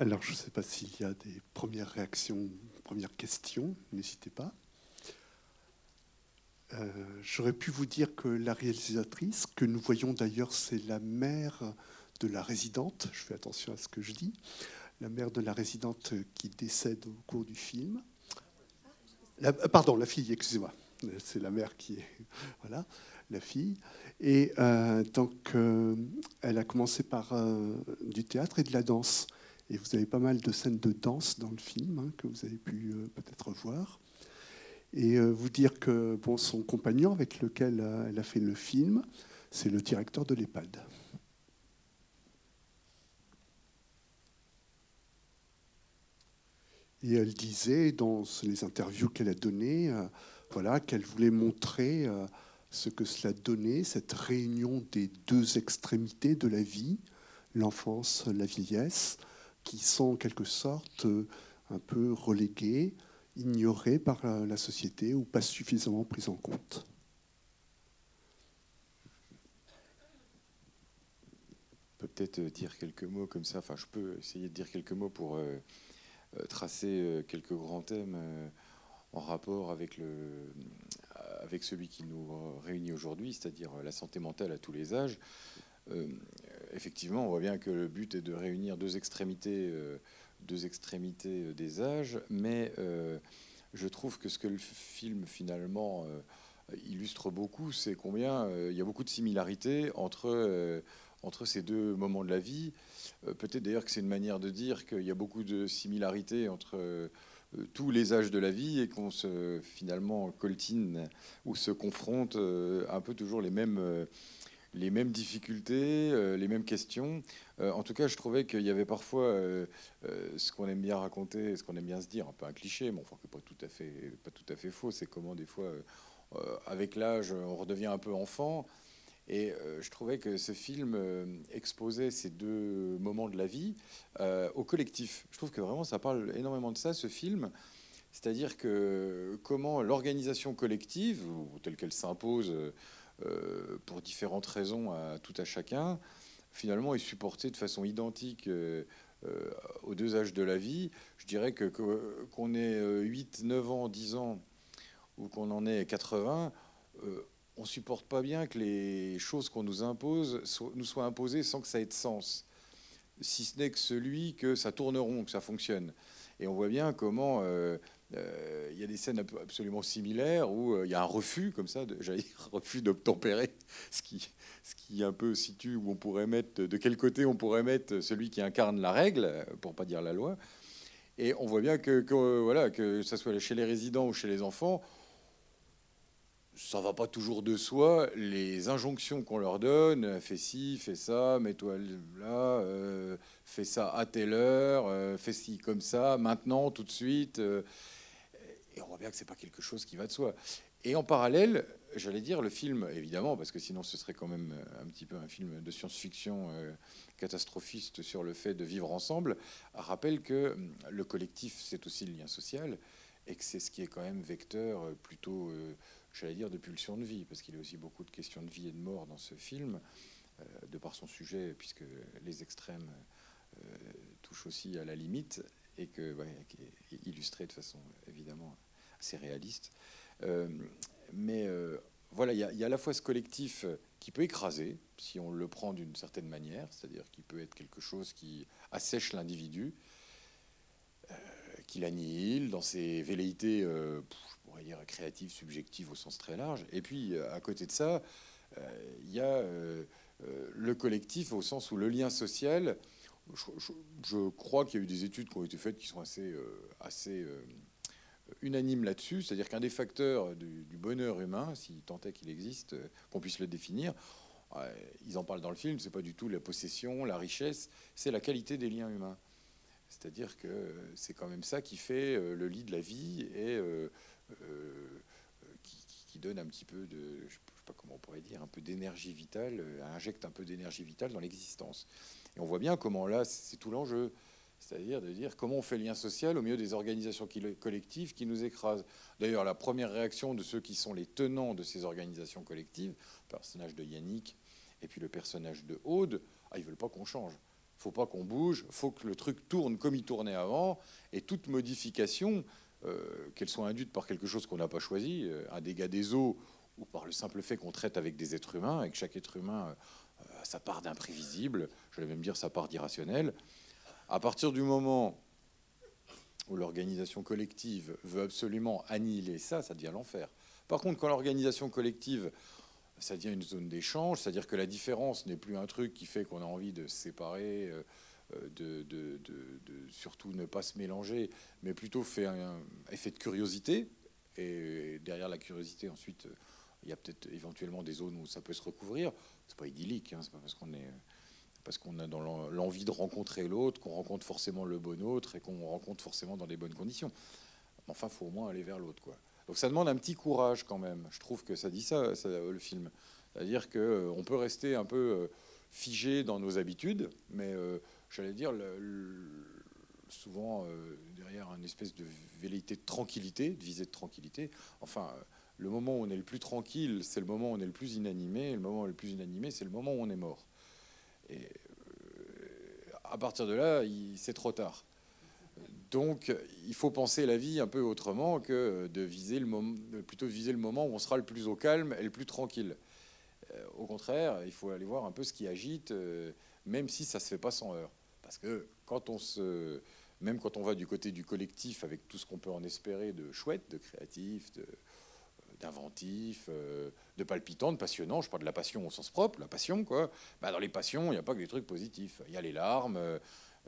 Alors, je ne sais pas s'il y a des premières réactions, premières questions, n'hésitez pas. Euh, j'aurais pu vous dire que la réalisatrice, que nous voyons d'ailleurs, c'est la mère de la résidente, je fais attention à ce que je dis, la mère de la résidente qui décède au cours du film. Euh, pardon, la fille, excusez-moi. C'est la mère qui est. Voilà, la fille. Et euh, donc, elle a commencé par du théâtre et de la danse. Et vous avez pas mal de scènes de danse dans le film hein, que vous avez pu peut-être voir et euh, vous dire que son compagnon avec lequel euh, elle a fait le film, c'est le directeur de l'EHPAD. Et elle disait dans les interviews qu'elle a données, euh, voilà, qu'elle voulait montrer ce que cela donnait, cette réunion des deux extrémités de la vie, l'enfance, la vieillesse, qui sont en quelque sorte un peu reléguées ignorées par la société ou pas suffisamment prises en compte. peut-être euh, dire quelques mots comme ça. Enfin, je peux essayer de dire quelques mots pour euh, euh, tracer quelques grands thèmes en rapport avec, le, avec celui qui nous réunit aujourd'hui, c'est-à-dire la santé mentale à tous les âges. Effectivement, on voit bien que le but est de réunir deux extrémités deux extrémités euh, des âges, mais euh, je trouve que ce que le film finalement euh, illustre beaucoup, c'est combien il y a beaucoup de similarités entre, entre ces deux moments de la vie. Peut-être d'ailleurs que c'est une manière de dire qu'il y a beaucoup de similarités entre tous les âges de la vie et qu'on se finalement coltine ou se confronte un peu toujours les mêmes les mêmes difficultés, euh, les mêmes questions. Euh, en tout cas, je trouvais qu'il y avait parfois euh, ce qu'on aime bien raconter, ce qu'on aime bien se dire, un peu un cliché, mais enfin, pas tout à fait, pas tout à fait faux. C'est comment des fois, avec l'âge, on redevient un peu enfant. Et je trouvais que ce film exposait ces deux moments de la vie au collectif. Je trouve que vraiment, ça parle énormément de ça, ce film. C'est-à-dire que comment l'organisation collective, telle qu'elle s'impose pour différentes raisons à tout à chacun, finalement est supporté de façon identique euh, euh, aux deux âges de la vie. Je dirais que qu'on ait 8, 9 ans, 10 ans ou qu'on en ait 80, on supporte pas bien que les choses qu'on nous impose nous soient imposées sans que ça ait de sens, si ce n'est que celui que ça tourne rond, que ça fonctionne. Et on voit bien comment euh, il y a des scènes absolument similaires où euh, il y a un refus, comme ça, j'allais dire, refus d'obtempérer, ce qui, ce qui un peu situe où on pourrait mettre, de quel côté on pourrait mettre celui qui incarne la règle, pour pas dire la loi. Et on voit bien que, que voilà, que ce soit chez les résidents ou chez les enfants, ça va pas toujours de soi. Les injonctions qu'on leur donne, fais ci, fais ça, mets-toi là, euh, fais ça à telle heure, fais ci comme ça, maintenant, tout de suite. Et on voit bien que c'est pas quelque chose qui va de soi. Et en parallèle, j'allais dire, le film, évidemment, parce que sinon ce serait quand même euh, un petit peu un film de science-fiction euh, catastrophiste sur le fait de vivre ensemble, rappelle que hum, le collectif, c'est aussi le lien social, et que c'est ce qui est quand même vecteur euh, plutôt, j'allais dire, de pulsion de vie, parce qu'il y a aussi beaucoup de questions de vie et de mort dans ce film, de par son sujet, puisque les extrêmes touchent aussi à la limite et qui est illustré de façon évidemment assez réaliste. Euh, mais euh, voilà, il y, a à la fois ce collectif qui peut écraser, si on le prend d'une certaine manière, c'est-à-dire qui peut être quelque chose qui assèche l'individu, euh, qui l'annihile dans ses velléités, je pourrais dire créatives, subjectives au sens très large. Et puis, à côté de ça, il y a le collectif au sens où le lien social je, crois qu'il y a eu des études qui ont été faites qui sont assez, euh, euh, unanimes là-dessus. C'est-à-dire qu'un des facteurs du, bonheur humain, si tant est qu'il existe, euh, qu'on puisse le définir, ils en parlent dans le film, c'est pas du tout la possession, la richesse, c'est la qualité des liens humains. C'est-à-dire que c'est quand même ça qui fait le lit de la vie et qui, donne un petit peu de, je sais pas comment on pourrait dire, un peu d'énergie vitale, injecte un peu d'énergie vitale dans l'existence. Et on voit bien comment là, c'est tout l'enjeu. C'est-à-dire de dire comment on fait lien social au milieu des organisations collectives qui nous écrasent. D'ailleurs, la première réaction de ceux qui sont les tenants de ces organisations collectives, le personnage de Yannick et puis le personnage de Aude, ah, ils veulent pas qu'on change. faut pas qu'on bouge, faut que le truc tourne comme il tournait avant, et toute modification, qu'elle soit induite par quelque chose qu'on n'a pas choisi, un dégât des eaux, ou par le simple fait qu'on traite avec des êtres humains, et que chaque être humain a sa part d'imprévisible, je vais même dire sa part d'irrationnel, à partir du moment où l'organisation collective veut absolument annihiler ça, ça devient l'enfer. Par contre, quand l'organisation collective, ça devient une zone d'échange, c'est-à-dire que la différence n'est plus un truc qui fait qu'on a envie de se séparer, euh, de, de, surtout ne pas se mélanger, mais plutôt fait un, effet de curiosité. Et derrière la curiosité, ensuite, il y a peut-être éventuellement des zones où ça peut se recouvrir. C'est pas idyllique, hein, c'est pas parce qu'on est parce qu'on a l'envie de rencontrer l'autre, qu'on rencontre forcément le bon autre et qu'on rencontre forcément dans des bonnes conditions. Enfin, il faut au moins aller vers l'autre. Donc ça demande un petit courage quand même. Je trouve que ça dit ça, le film. C'est-à-dire qu'on euh, peut rester un peu euh, figé dans nos habitudes, mais euh, j'allais dire, souvent derrière une espèce de velléité de tranquillité, de visée de tranquillité. Enfin, le moment où on est le plus tranquille, c'est le moment où on est le plus inanimé, le moment où on est le plus inanimé, c'est le moment où on est mort. Et euh, à partir de là, c'est trop tard. Donc, il faut penser la vie un peu autrement que de viser le moment, plutôt viser le moment où on sera le plus au calme et le plus tranquille. Euh, au contraire, il faut aller voir un peu ce qui agite, euh, même si ça se fait pas sans heure. Parce que quand on se, même quand on va du côté du collectif, avec tout ce qu'on peut en espérer de chouette, de créatif, de, d'inventif, euh, de palpitant, de passionnant. Je parle de la passion au sens propre, la passion, quoi. Bah, dans les passions, il n'y a pas que des trucs positifs. Il y a les larmes,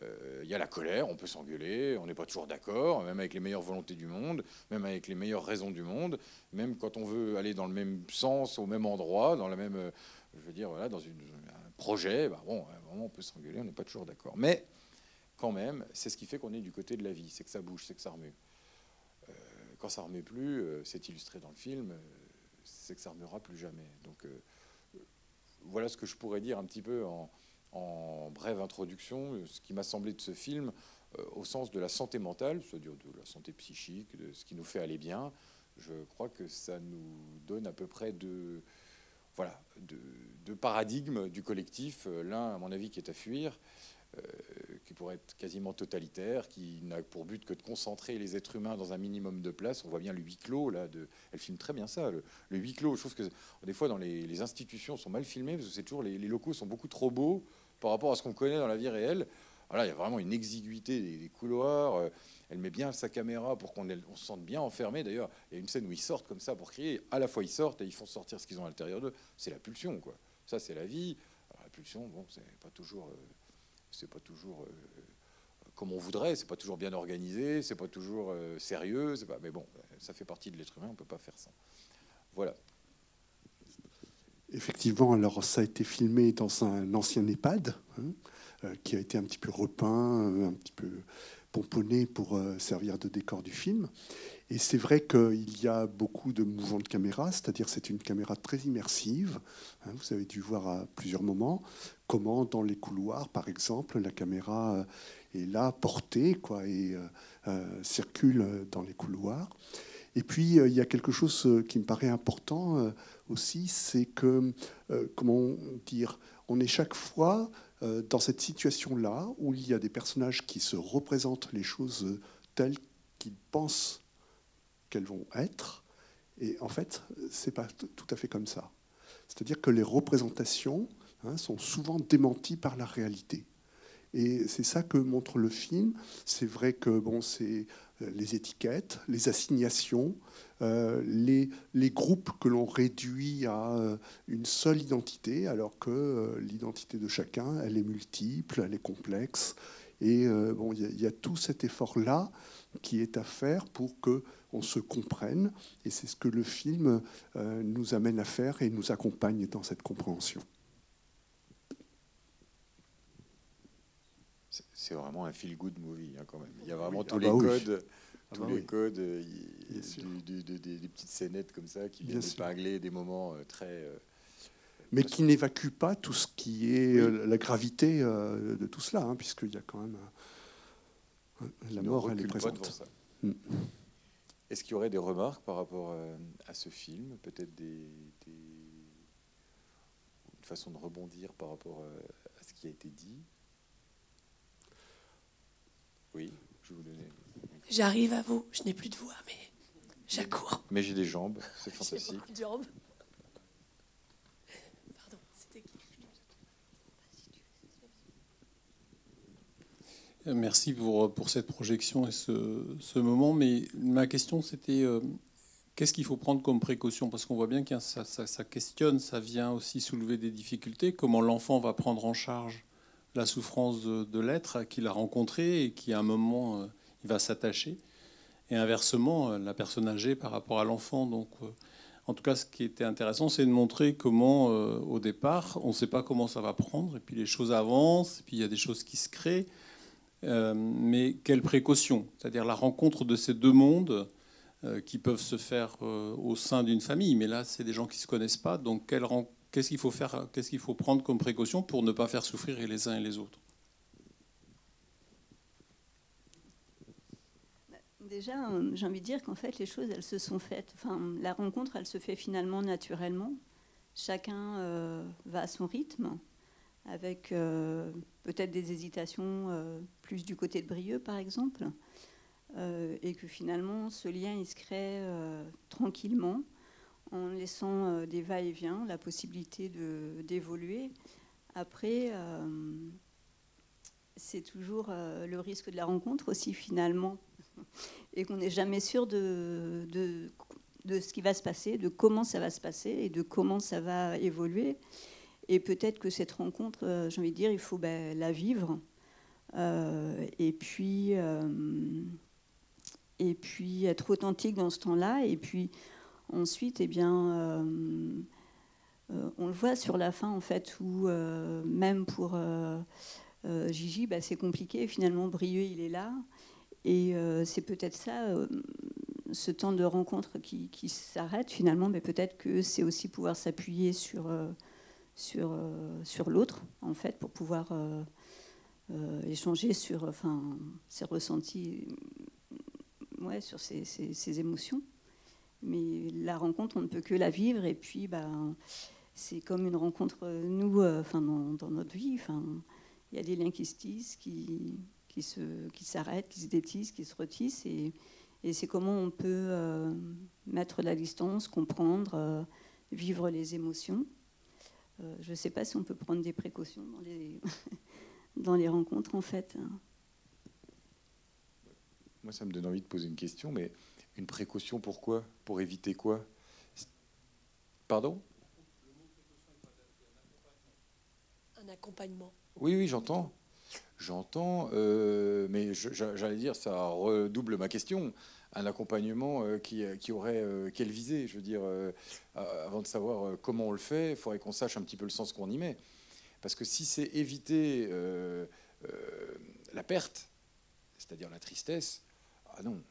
euh, il y a la colère, on peut s'engueuler, on n'est pas toujours d'accord, même avec les meilleures volontés du monde, même avec les meilleures raisons du monde, même quand on veut aller dans le même sens, au même endroit, dans la même, euh, je veux dire, dans un projet, bah, bon, on peut s'engueuler, on n'est pas toujours d'accord. Mais quand même, c'est ce qui fait qu'on est du côté de la vie, c'est que ça bouge, c'est que ça remue quand ça remet plus, euh, c'est illustré dans le film, euh, c'est que ça remuera plus jamais. Donc euh, voilà ce que je pourrais dire un petit peu en, brève introduction, ce qui m'a semblé de ce film au sens de la santé mentale, c'est-à-dire de la santé psychique, de ce qui nous fait aller bien. Je crois que ça nous donne à peu près voilà, de, de paradigmes du collectif. L'un, à mon avis, qui est à fuir, qui pourrait être quasiment totalitaire, qui n'a pour but que de concentrer les êtres humains dans un minimum de place. On voit bien le huis clos, là, elle filme très bien ça, le, huis clos. Je trouve que des fois, dans les, institutions, sont mal filmés, parce que c'est toujours, les, locaux sont beaucoup trop beaux par rapport à ce qu'on connaît dans la vie réelle. Voilà, il y a vraiment une exiguïté des, couloirs. Euh, elle met bien sa caméra pour qu'on se sente bien enfermé. D'ailleurs, il y a une scène où ils sortent comme ça pour crier. À la fois, ils sortent et ils font sortir ce qu'ils ont à l'intérieur d'eux. C'est la pulsion, quoi. Ça, c'est la vie. la pulsion, bon, c'est pas toujours. Euh, c'est pas toujours euh, comme on voudrait, c'est pas toujours bien organisé, c'est pas toujours euh, sérieux, pas, mais bon, ça fait partie de l'être humain, on peut pas faire ça. Voilà. Effectivement, alors ça a été filmé dans un ancien EHPAD, hein, euh, qui a été un petit peu repeint, un petit peu pomponné pour servir de décor du film. Et c'est vrai qu'il y a beaucoup de mouvements de caméra, c'est-à-dire c'est une caméra très immersive. Hein, vous avez dû voir à plusieurs moments comment dans les couloirs, par exemple, la caméra euh, est là, portée, quoi, et euh, euh, circule dans les couloirs. Et puis, il y a quelque chose qui me paraît important aussi, c'est que, comment dire, on est chaque fois dans cette situation-là où il y a des personnages qui se représentent les choses telles qu'ils pensent qu'elles vont être. Et en fait, c'est pas tout à fait comme ça. C'est-à-dire que les représentations hein, sont souvent démenties par la réalité. Et c'est ça que montre le film. C'est vrai que bon, c'est euh, les étiquettes, les assignations, euh, les, les, groupes que l'on réduit à euh, une seule identité, alors que l'identité de chacun, elle est multiple, elle est complexe. Et bon, il y, a tout cet effort-là qui est à faire pour que on se comprenne. Et c'est ce que le film euh, nous amène à faire et nous accompagne dans cette compréhension. C'est vraiment un feel-good movie hein, quand même. Il y a vraiment tous, les codes, tous les codes, des petites scénettes comme ça qui viennent épingler des moments euh, très... Euh, mais qui n'évacue pas tout ce qui est la gravité de tout cela, hein, puisqu'il y a quand même... la mort, elle est présente. Est-ce qu'il y aurait des remarques par rapport euh, à ce film Peut-être des, des, une façon de rebondir par rapport euh, à ce qui a été dit? Oui, je vous donne. J'arrive à vous, je n'ai plus de voix, mais j'accours. Mais j'ai des jambes, c'est fantastique. J'ai jambes. Merci pour, pour cette projection et ce, ce moment. Mais ma question, c'était euh, qu'est-ce qu'il faut prendre comme précaution? Parce qu'on voit bien que ça, ça, questionne, ça vient aussi soulever des difficultés. Comment l'enfant va prendre en charge la souffrance de, l'être qu'il a rencontré et qui, à un moment, euh, il va s'attacher. Et inversement, euh, la personne âgée par rapport à l'enfant. Donc, euh, en tout cas, ce qui était intéressant, c'est de montrer comment, euh, au départ, on ne sait pas comment ça va prendre, et puis les choses avancent, et puis il y a des choses qui se créent. Euh, mais quelle précaution C'est-à-dire la rencontre de ces deux mondes euh, qui peuvent se faire euh, au sein d'une famille. Mais là, c'est des gens qui ne se connaissent pas. Donc, qu'est-ce qu'il faut faire Qu'est-ce qu'il faut prendre comme précaution pour ne pas faire souffrir les uns et les autres? Déjà, j'ai envie de dire qu'en fait, les choses, elles se sont faites. Enfin, la rencontre, elle se fait finalement naturellement. Chacun va à son rythme, avec euh, peut-être des hésitations euh, plus du côté de Brieux, par exemple. Euh, et que finalement, ce lien, il se crée tranquillement, en laissant des va-et-vient, la possibilité d'évoluer. Après, c'est toujours le risque de la rencontre aussi, finalement et qu'on n'est jamais sûr de, de, de ce qui va se passer, de comment ça va se passer et de comment ça va évoluer. Et peut-être que cette rencontre, euh, j'ai envie de dire, il faut ben, la vivre. Euh, et, puis, euh, et puis être authentique dans ce temps-là. Et puis ensuite, eh bien, on le voit sur la fin, en fait, où même pour Gigi, ben, c'est compliqué. Finalement, Brieux, il est là. Et c'est peut-être ça, ce temps de rencontre qui, qui s'arrête finalement, mais peut-être que c'est aussi pouvoir s'appuyer sur, sur, euh, sur l'autre, en fait, pour pouvoir euh, euh, échanger sur enfin, ses ressentis, euh, ouais, sur ses, ses- émotions. Mais la rencontre, on ne peut que la vivre, et puis ben, c'est comme une rencontre, nous, enfin, dans, notre vie. Enfin, il y a des liens qui se tissent, qui, qui qui s'arrêtent, qui se détissent, qui se retissent. Et, et c'est comment on peut mettre la distance, comprendre, vivre les émotions. Euh, je ne sais pas si on peut prendre des précautions dans les, dans les rencontres, en fait. Moi, ça me donne envie de poser une question, mais une précaution pourquoi? Pour éviter quoi? Pardon? Un accompagnement. Oui, oui, j'entends. J'entends, euh, mais j'allais dire, ça redouble ma question. Un accompagnement euh, qui, qui aurait euh, quelle visée Je veux dire, euh, euh, avant de savoir euh, comment on le fait, il faudrait qu'on sache un petit peu le sens qu'on y met. Parce que si c'est éviter euh, euh, la perte, c'est-à-dire la tristesse, ah non,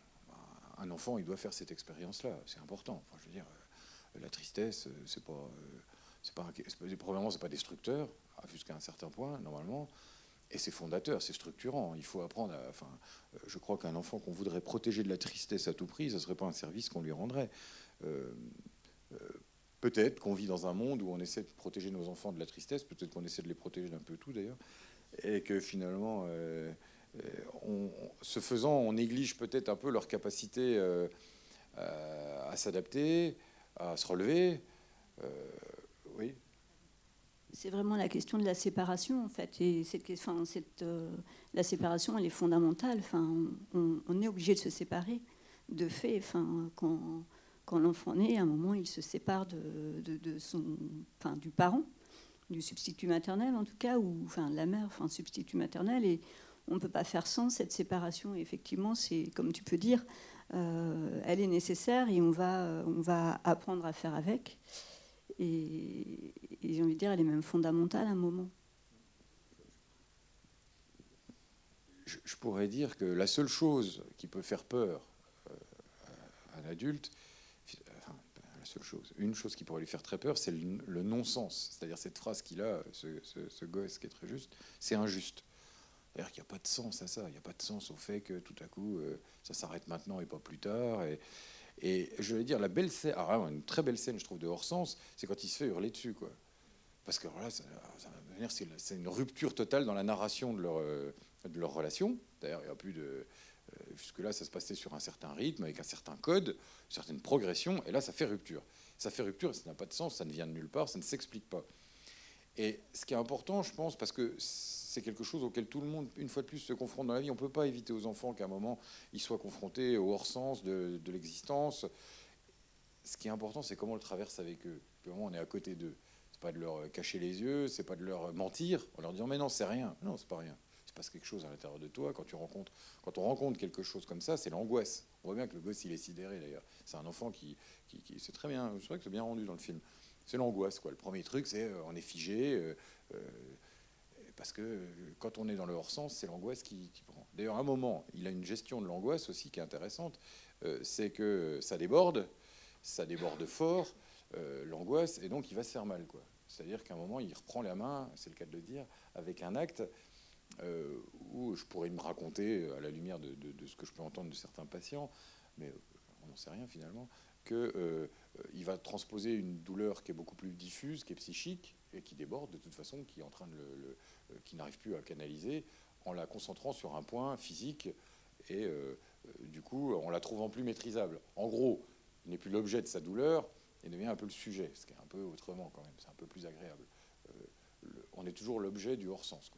un enfant, il doit faire cette expérience-là. C'est important. Je veux dire, euh, la tristesse, euh, c'est pas, euh, c'est pas, probablement, c'est pas destructeur jusqu'à un certain point, normalement. Et c'est fondateur, c'est structurant. Il faut apprendre à. Enfin, euh, je crois qu'un enfant qu'on voudrait protéger de la tristesse à tout prix, ce ne serait pas un service qu'on lui rendrait. Euh, euh, peut-être qu'on vit dans un monde où on essaie de protéger nos enfants de la tristesse, peut-être qu'on essaie de les protéger d'un peu tout d'ailleurs, et que finalement, on- ce faisant, on néglige peut-être un peu leur capacité à s'adapter, à se relever. C'est vraiment la question de la séparation, en fait. Et cette, euh, la séparation, elle est fondamentale. Enfin, on, est obligé de se séparer, de fait. Enfin, quand, quand l'enfant naît, à un moment, il se sépare de, de, son, enfin, du parent, du substitut maternel en tout cas, ou enfin, de la mère, enfin, substitut maternel. Et on ne peut pas faire sans cette séparation. Et effectivement, c'est comme tu peux dire, euh, elle est nécessaire et on va, on va apprendre à faire avec. Et, et j'ai envie de dire, elle est même fondamentale à un moment. je, pourrais dire que la seule chose qui peut faire peur euh, à un adulte, enfin, la seule chose, une chose qui pourrait lui faire très peur, c'est le, non-sens. C'est-à-dire cette phrase qu'il a, ce, gosse qui est très juste, c'est injuste. C'est-à-dire qu'il n'y a pas de sens à ça, il n'y a pas de sens au fait que tout à coup, euh, ça s'arrête maintenant et pas plus tard. Et je vais dire, la belle scène, vraiment, une très belle scène, je trouve, de hors sens, c'est quand il se fait hurler dessus, quoi. Parce que devenir- c'est une rupture totale dans la narration de leur, euh, de leur relation. D'ailleurs, il n'y a plus de. Jusque-là, ça se passait sur un certain rythme, avec un certain code, une certaine progression, et là, ça fait rupture. Ça fait rupture, ça n'a pas de sens, ça ne vient de nulle part, ça ne s'explique pas. Et ce qui est important, je pense, parce que c'est quelque chose auquel tout le monde, une fois de plus, se confronte dans la vie. On ne peut pas éviter aux enfants qu'à un moment, ils soient confrontés au hors-sens de, l'existence. Ce qui est important, c'est comment on le traverse avec eux. Comment on est à côté d'eux. C'est pas de leur cacher les yeux, c'est pas de leur mentir en leur disant mais non, c'est rien. Non, c'est pas rien. Il se passe quelque chose à l'intérieur de toi. Quand, tu rencontres, quand on rencontre quelque chose comme ça, c'est l'angoisse. On voit bien que le gosse, il est sidéré d'ailleurs. C'est un enfant qui, qui, qui c'est très bien. C'est vrai que c'est bien rendu dans le film. C'est l'angoisse, quoi. Le premier truc, c'est euh, on est figé. Euh, euh, parce que quand on est dans le hors-sens, c'est l'angoisse qui, prend. D'ailleurs, à un moment, il a une gestion de l'angoisse aussi qui est intéressante. c'est que ça déborde, ça déborde fort, l'angoisse, et donc il va se faire mal. Quoi. C'est-à-dire qu'à un moment, il reprend la main, c'est le cas de le dire, avec un acte où je pourrais me raconter, à la lumière de, ce que je peux entendre de certains patients, mais on n'en sait rien finalement, qu'il il va transposer une douleur qui est beaucoup plus diffuse, qui est psychique, et qui déborde de toute façon, qui est en train de le, euh, qui n'arrive plus à canaliser, en la concentrant sur un point physique et euh, euh, du coup en la trouvant plus maîtrisable. En gros, il n'est plus l'objet de sa douleur, il devient un peu le sujet, ce qui est un peu autrement quand même, c'est un peu plus agréable. on est toujours l'objet du hors-sens.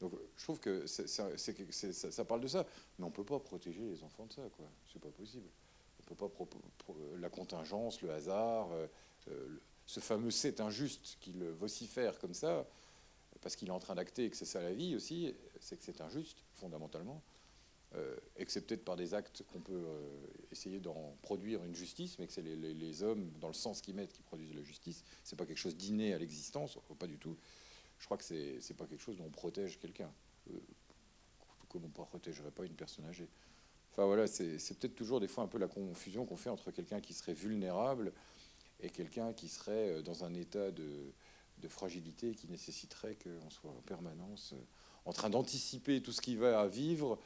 Donc je trouve que ça, parle de ça, mais on ne peut pas protéger les enfants de ça, quoi. C'est pas possible. On peut pas la contingence, le hasard, ce fameux c'est injuste qu'il vocifère comme ça, parce qu'il est en train d'acter que c'est ça la vie aussi, c'est que c'est injuste, fondamentalement, euh, et peut-être par des actes qu'on peut euh, essayer d'en produire une justice, mais que c'est les, hommes, dans le sens qu'ils mettent, qui produisent la justice. C'est pas quelque chose d'inné à l'existence, pas du tout. Je crois que c'est, c'est pas quelque chose dont on protège quelqu'un, euh, comme on ne protégerait pas une personne âgée. Enfin voilà, c'est, c'est peut-être toujours des fois un peu la confusion qu'on fait entre quelqu'un qui serait vulnérable et quelqu'un qui serait dans un état de de fragilité qui nécessiterait qu'on soit en permanence euh, en train d'anticiper tout ce qui va vivre,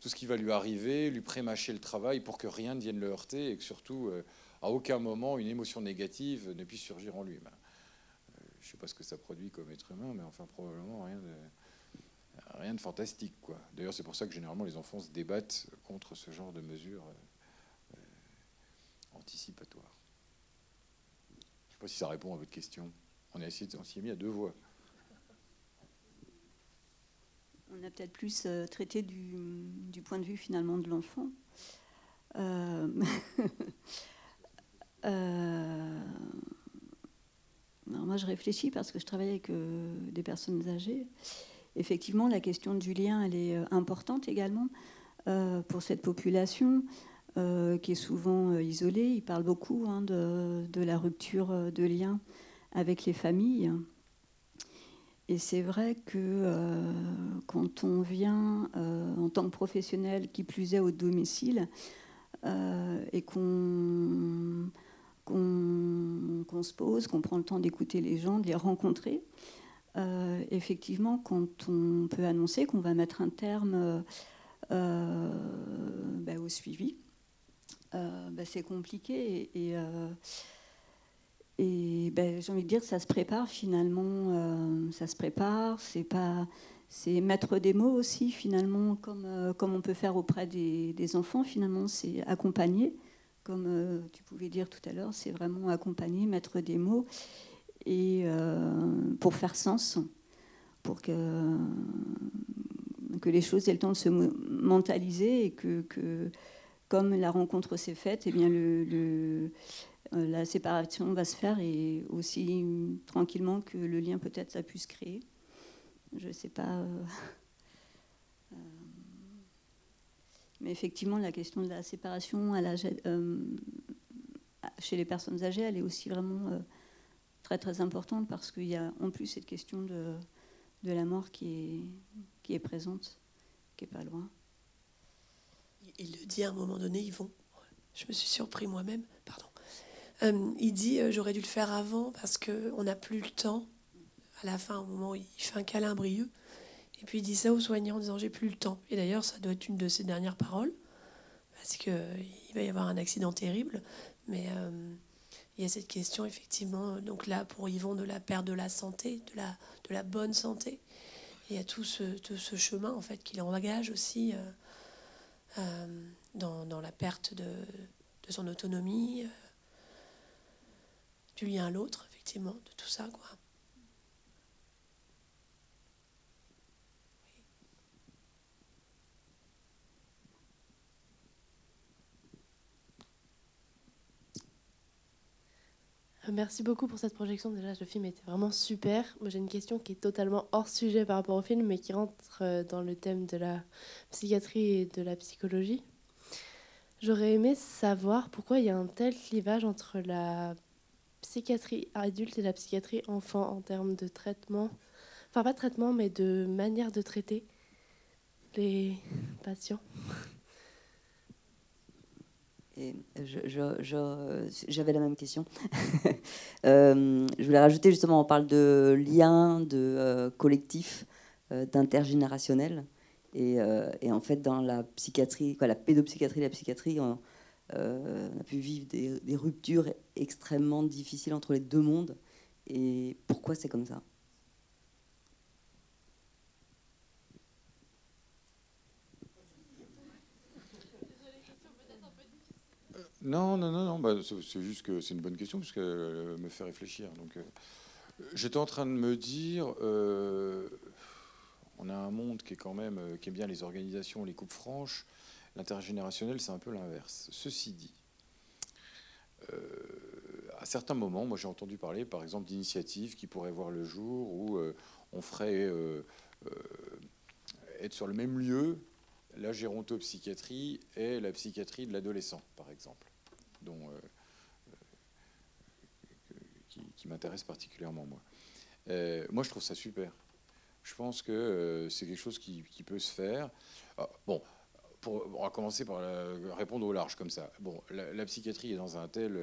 tout ce qui va lui arriver, lui prémâcher le travail pour que rien ne vienne le heurter et que surtout, euh, à aucun moment, une émotion négative ne puisse surgir en lui. Ben, euh, je ne sais pas ce que ça produit comme être humain, mais enfin, probablement rien de, rien de fantastique. Quoi. D'ailleurs, c'est pour ça que généralement les enfants se débattent contre ce genre de mesures anticipatoires. Je ne sais pas si ça répond à votre question. On a essayé, s'y est mis à deux voix. On a peut-être plus euh, traité du, point de vue finalement de l'enfant. Euh, euh, moi, je réfléchis parce que je travaille avec des personnes âgées. Effectivement, la question du lien, elle est importante également pour cette population qui est souvent isolée. Il parle beaucoup hein, de, de, la rupture de lien avec les familles. Et c'est vrai que euh, quand on vient euh, en tant que professionnel, qui plus est au domicile, euh, et qu'on se pose, qu'on prend le temps d'écouter les gens, de les rencontrer, effectivement, quand on peut annoncer qu'on va mettre un terme ben, au suivi, ben, c'est compliqué. et ben, j'ai envie de dire ça se prépare finalement, euh, ça se prépare, c'est pas, c'est mettre des mots aussi finalement, comme, euh, comme on peut faire auprès des, des enfants finalement, c'est accompagner, comme euh, tu pouvais dire tout à l'heure, c'est vraiment accompagner, mettre des mots et pour faire sens, pour que que les choses aient le temps de se mentaliser et que, que comme la rencontre s'est faite, et eh bien le, la séparation va se faire et aussi tranquillement que le lien peut-être ça puisse créer. Je ne sais pas. Euh, euh, mais effectivement, la question de la séparation chez les personnes âgées, elle est aussi vraiment très très importante parce qu'il y a en plus cette question de, la mort qui est, présente, qui est pas loin. Il le dit à un moment donné, vont. Je me suis surpris moi-même, pardon. Euh, il dit euh, j'aurais dû le faire avant parce qu'on n'a plus le temps. À la fin, au moment où il fait un câlin brieux. Et puis il dit ça aux soignants en disant j'ai plus le temps. Et d'ailleurs, ça doit être une de ses dernières paroles parce qu'il va y avoir un accident terrible. Mais euh, il y a cette question effectivement, donc là pour Yvon, de la perte de la santé, de la, de la bonne santé. il y a tout ce, ce chemin en fait qu'il engage aussi dans, la perte de, de son autonomie, du lien à l'autre, effectivement, de tout ça. Quoi. Merci beaucoup pour cette projection. Déjà, le film était vraiment super. Moi, j'ai une question qui est totalement hors sujet par rapport au film, mais qui rentre euh, dans le thème de la psychiatrie et de la psychologie. J'aurais aimé savoir pourquoi il y a un tel clivage entre la psychiatrie adulte et la psychiatrie enfant en termes de traitement. Enfin, pas de traitement, mais de manière de traiter les patients. J'avais la même question. Euh, je voulais rajouter justement, on parle de lien, de euh, collectif, euh, d'intergénérationnel. Et, en fait, dans la psychiatrie, quoi, la pédopsychiatrie, la psychiatrie, a pu vivre des, ruptures extrêmement difficiles entre les deux mondes. Et pourquoi c'est comme ça? Non, non, non, non. Bah, c'est juste que c'est une bonne question parce me fait réfléchir. Donc, euh, j'étais en train de me dire, euh, on a un monde qui est quand même euh, qui aime bien les organisations, les coupes franches. L'intergénérationnel, c'est un peu l'inverse. Ceci dit, à certains moments, moi j'ai entendu parler, par exemple, d'initiatives qui pourraient voir le jour où on ferait être sur le même lieu la gérontopsychiatrie et la psychiatrie de l'adolescent, par exemple euh, euh, qui, m'intéresse particulièrement, moi. Euh, moi, je trouve ça super. Je pense que c'est quelque chose qui, peut se faire. Ah, bon, on va commencer par répondre au large comme ça. Bon, la, psychiatrie est dans un tel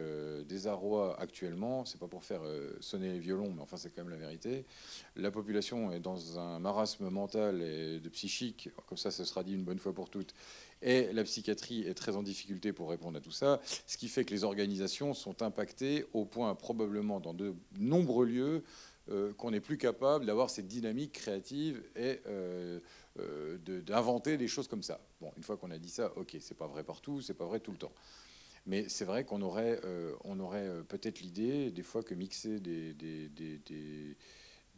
désarroi actuellement, c'est pas pour faire sonner les violons, mais enfin c'est quand même la vérité. La population est dans un marasme mental et de psychique, comme ça ce sera dit une bonne fois pour toutes, et la psychiatrie est très en difficulté pour répondre à tout ça, ce qui fait que les organisations sont impactées au point probablement dans de nombreux lieux euh, qu'on n'est plus capable d'avoir cette dynamique créative et euh, euh, d'inventer des choses comme ça. Bon, une fois qu'on a dit ça, ok, c'est pas vrai partout, c'est pas vrai tout le temps. Mais c'est vrai qu'on aurait, aurait peut-être l'idée, des fois, que mixer des, des, des,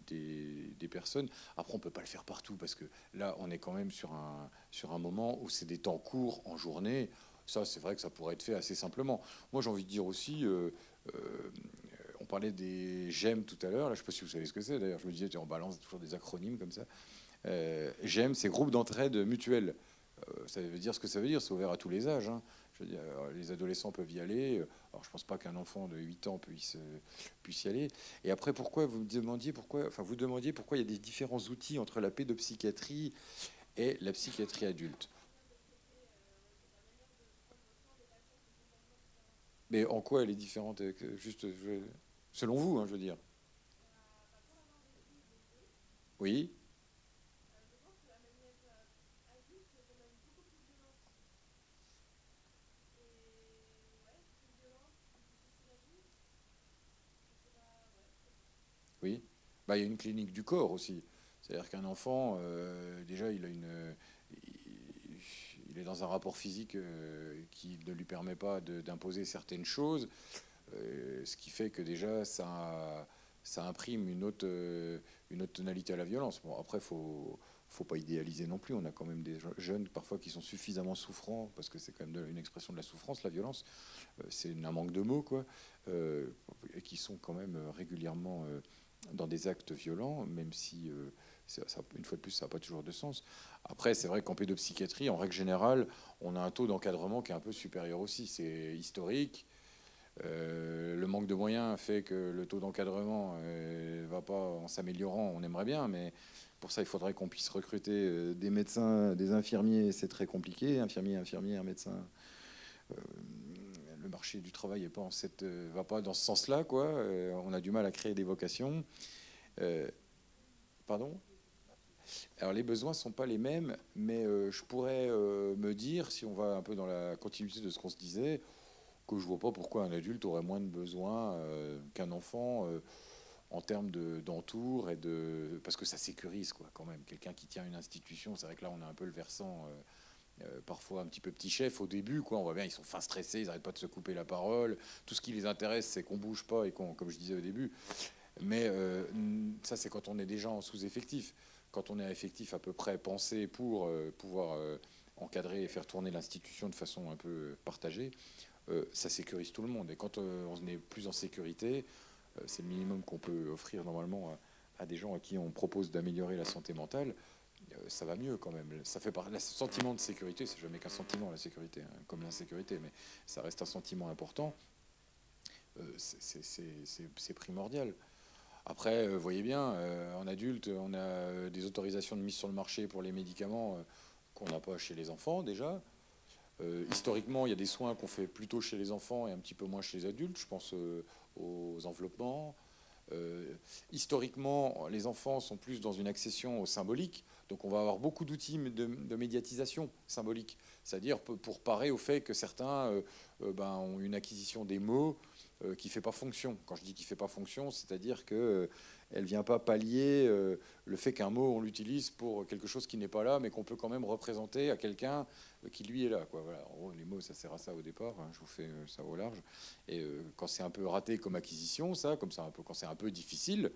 des, personnes. Après, on peut pas le faire partout parce que là, on est quand même sur un, sur un moment où c'est des temps courts en journée. Ça, c'est vrai que ça pourrait être fait assez simplement. Moi, j'ai envie de dire aussi, euh, euh, parlait des GEM tout à l'heure. Là, je sais pas si vous savez ce que c'est. D'ailleurs, je me disais, on balance toujours des acronymes comme ça. Euh, GEM, c'est groupe d'entraide mutuelle. Euh, ça veut dire ce que ça veut dire. C'est ouvert à tous les âges. Hein. Dire, les adolescents peuvent y aller. Alors, je pense pas qu'un enfant de 8 ans puisse, puisse y aller. Et après, pourquoi vous me demandiez pourquoi, enfin, vous demandiez pourquoi il y a des différents outils entre la pédopsychiatrie et la psychiatrie adulte? Mais en quoi elle est différente? Juste, selon vous, hein, je veux dire. Oui. Oui. Bah, il y a une clinique du corps aussi. C'est-à-dire qu'un enfant, euh, déjà, il a une, il est dans un rapport physique euh, qui ne lui permet pas d'imposer certaines choses, ce qui fait que déjà, ça, ça imprime une autre, une autre tonalité à la violence. Bon, après, faut faut pas idéaliser non plus. On a quand même des jeunes parfois qui sont suffisamment souffrants, parce que c'est quand même une expression de la souffrance, la violence. c'est un manque de mots, quoi, et qui sont quand même régulièrement dans des actes violents, même si, euh, une fois de plus, ça n'a pas toujours de sens. Après, c'est vrai qu'en pédopsychiatrie, en règle générale, on a un taux d'encadrement qui est un peu supérieur aussi. C'est historique. Euh, le manque de moyens fait que le taux d'encadrement ne euh, va pas en s'améliorant. On aimerait bien, mais pour ça, il faudrait qu'on puisse recruter des médecins, des infirmiers. C'est très compliqué. Infirmier, infirmière, médecin le marché du travail ne pas euh, va pas dans ce sens-là. Quoi. Euh, on a du mal à créer des vocations. Euh, pardon? Alors les besoins ne sont pas les mêmes, mais je pourrais me dire, si on va un peu dans la continuité de ce qu'on se disait, que je vois pas pourquoi un adulte aurait moins de besoins qu'un enfant en termes d'entour et de parce que ça sécurise quoi quand même. Quelqu'un qui tient une institution, c'est vrai que là on a un peu le versant parfois un petit peu petit chef au début. Quoi. On voit bien, ils sont fin stressés, ils n'arrêtent pas de se couper la parole. Tout ce qui les intéresse, c'est qu'on bouge pas et qu'on, comme je disais au début. Mais ça, c'est quand on est déjà en sous-effectif. Quand on est effectif à peu près pensé pour pouvoir encadrer et faire tourner l'institution de façon un peu partagée, euh, ça sécurise tout le monde. Et quand euh, on est plus en sécurité, euh, c'est le minimum qu'on peut offrir normalement à, des gens à qui on propose d'améliorer la santé mentale. ça va mieux quand même. Ça fait par... Le sentiment de sécurité, c'est jamais qu'un sentiment la sécurité, hein, comme l'insécurité, mais ça reste un sentiment important. c'est primordial. Après, vous voyez bien, en adulte, on a des autorisations de mise sur le marché pour les médicaments qu'on n'a pas chez les enfants déjà. Euh, historiquement, il y a des soins qu'on fait plutôt chez les enfants et un petit peu moins chez les adultes. Je pense euh, aux enveloppements. Euh, historiquement, les enfants sont plus dans une accession symbolique. Donc on va avoir beaucoup d'outils de, de, médiatisation symbolique. C'est-à-dire pour parer au fait que certains ben, ont une acquisition des mots qui ne fait pas fonction. Quand je dis qui ne fait pas fonction, c'est-à-dire que elle vient pas pallier euh, le fait qu'un mot, on l'utilise pour quelque chose qui n'est pas là, mais qu'on peut quand même représenter à quelqu'un qui lui est là. Voilà. Les mots, ça sert à ça au départ. Hein. je vous fais euh, ça au large. Et euh, quand c'est un peu raté comme acquisition, ça, comme ça, quand c'est un peu difficile,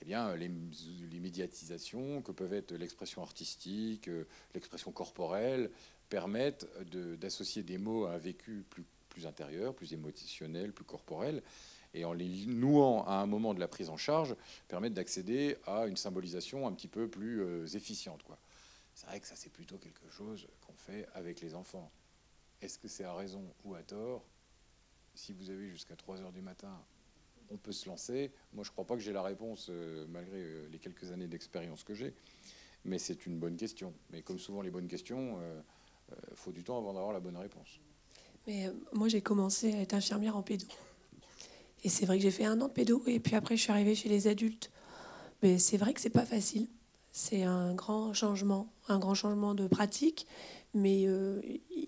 eh bien, les, médiatisations que peuvent être l'expression artistique, l'expression corporelle, permettent d'associer des mots à un vécu plus intérieur, plus émotionnel, plus corporel et en les nouant à un moment de la prise en charge, permettent d'accéder à une symbolisation un petit peu plus euh, efficiente. C'est vrai que ça, c'est plutôt quelque chose qu'on fait avec les enfants. Est-ce que c'est à raison ou à tort? Si vous avez jusqu'à 3 heures du matin, on peut se lancer. Moi, je ne crois pas que j'ai la réponse, euh, malgré euh, les quelques années d'expérience que j'ai. Mais c'est une bonne question. Mais comme souvent les bonnes questions, il faut du temps avant d'avoir la bonne réponse. Mais moi, j'ai commencé à être infirmière en pédo. Et c'est vrai que j'ai fait un an de pédo et puis après je suis arrivée chez les adultes. Mais c'est vrai que c'est pas facile. C'est un grand changement, un grand changement de pratique. Mais euh,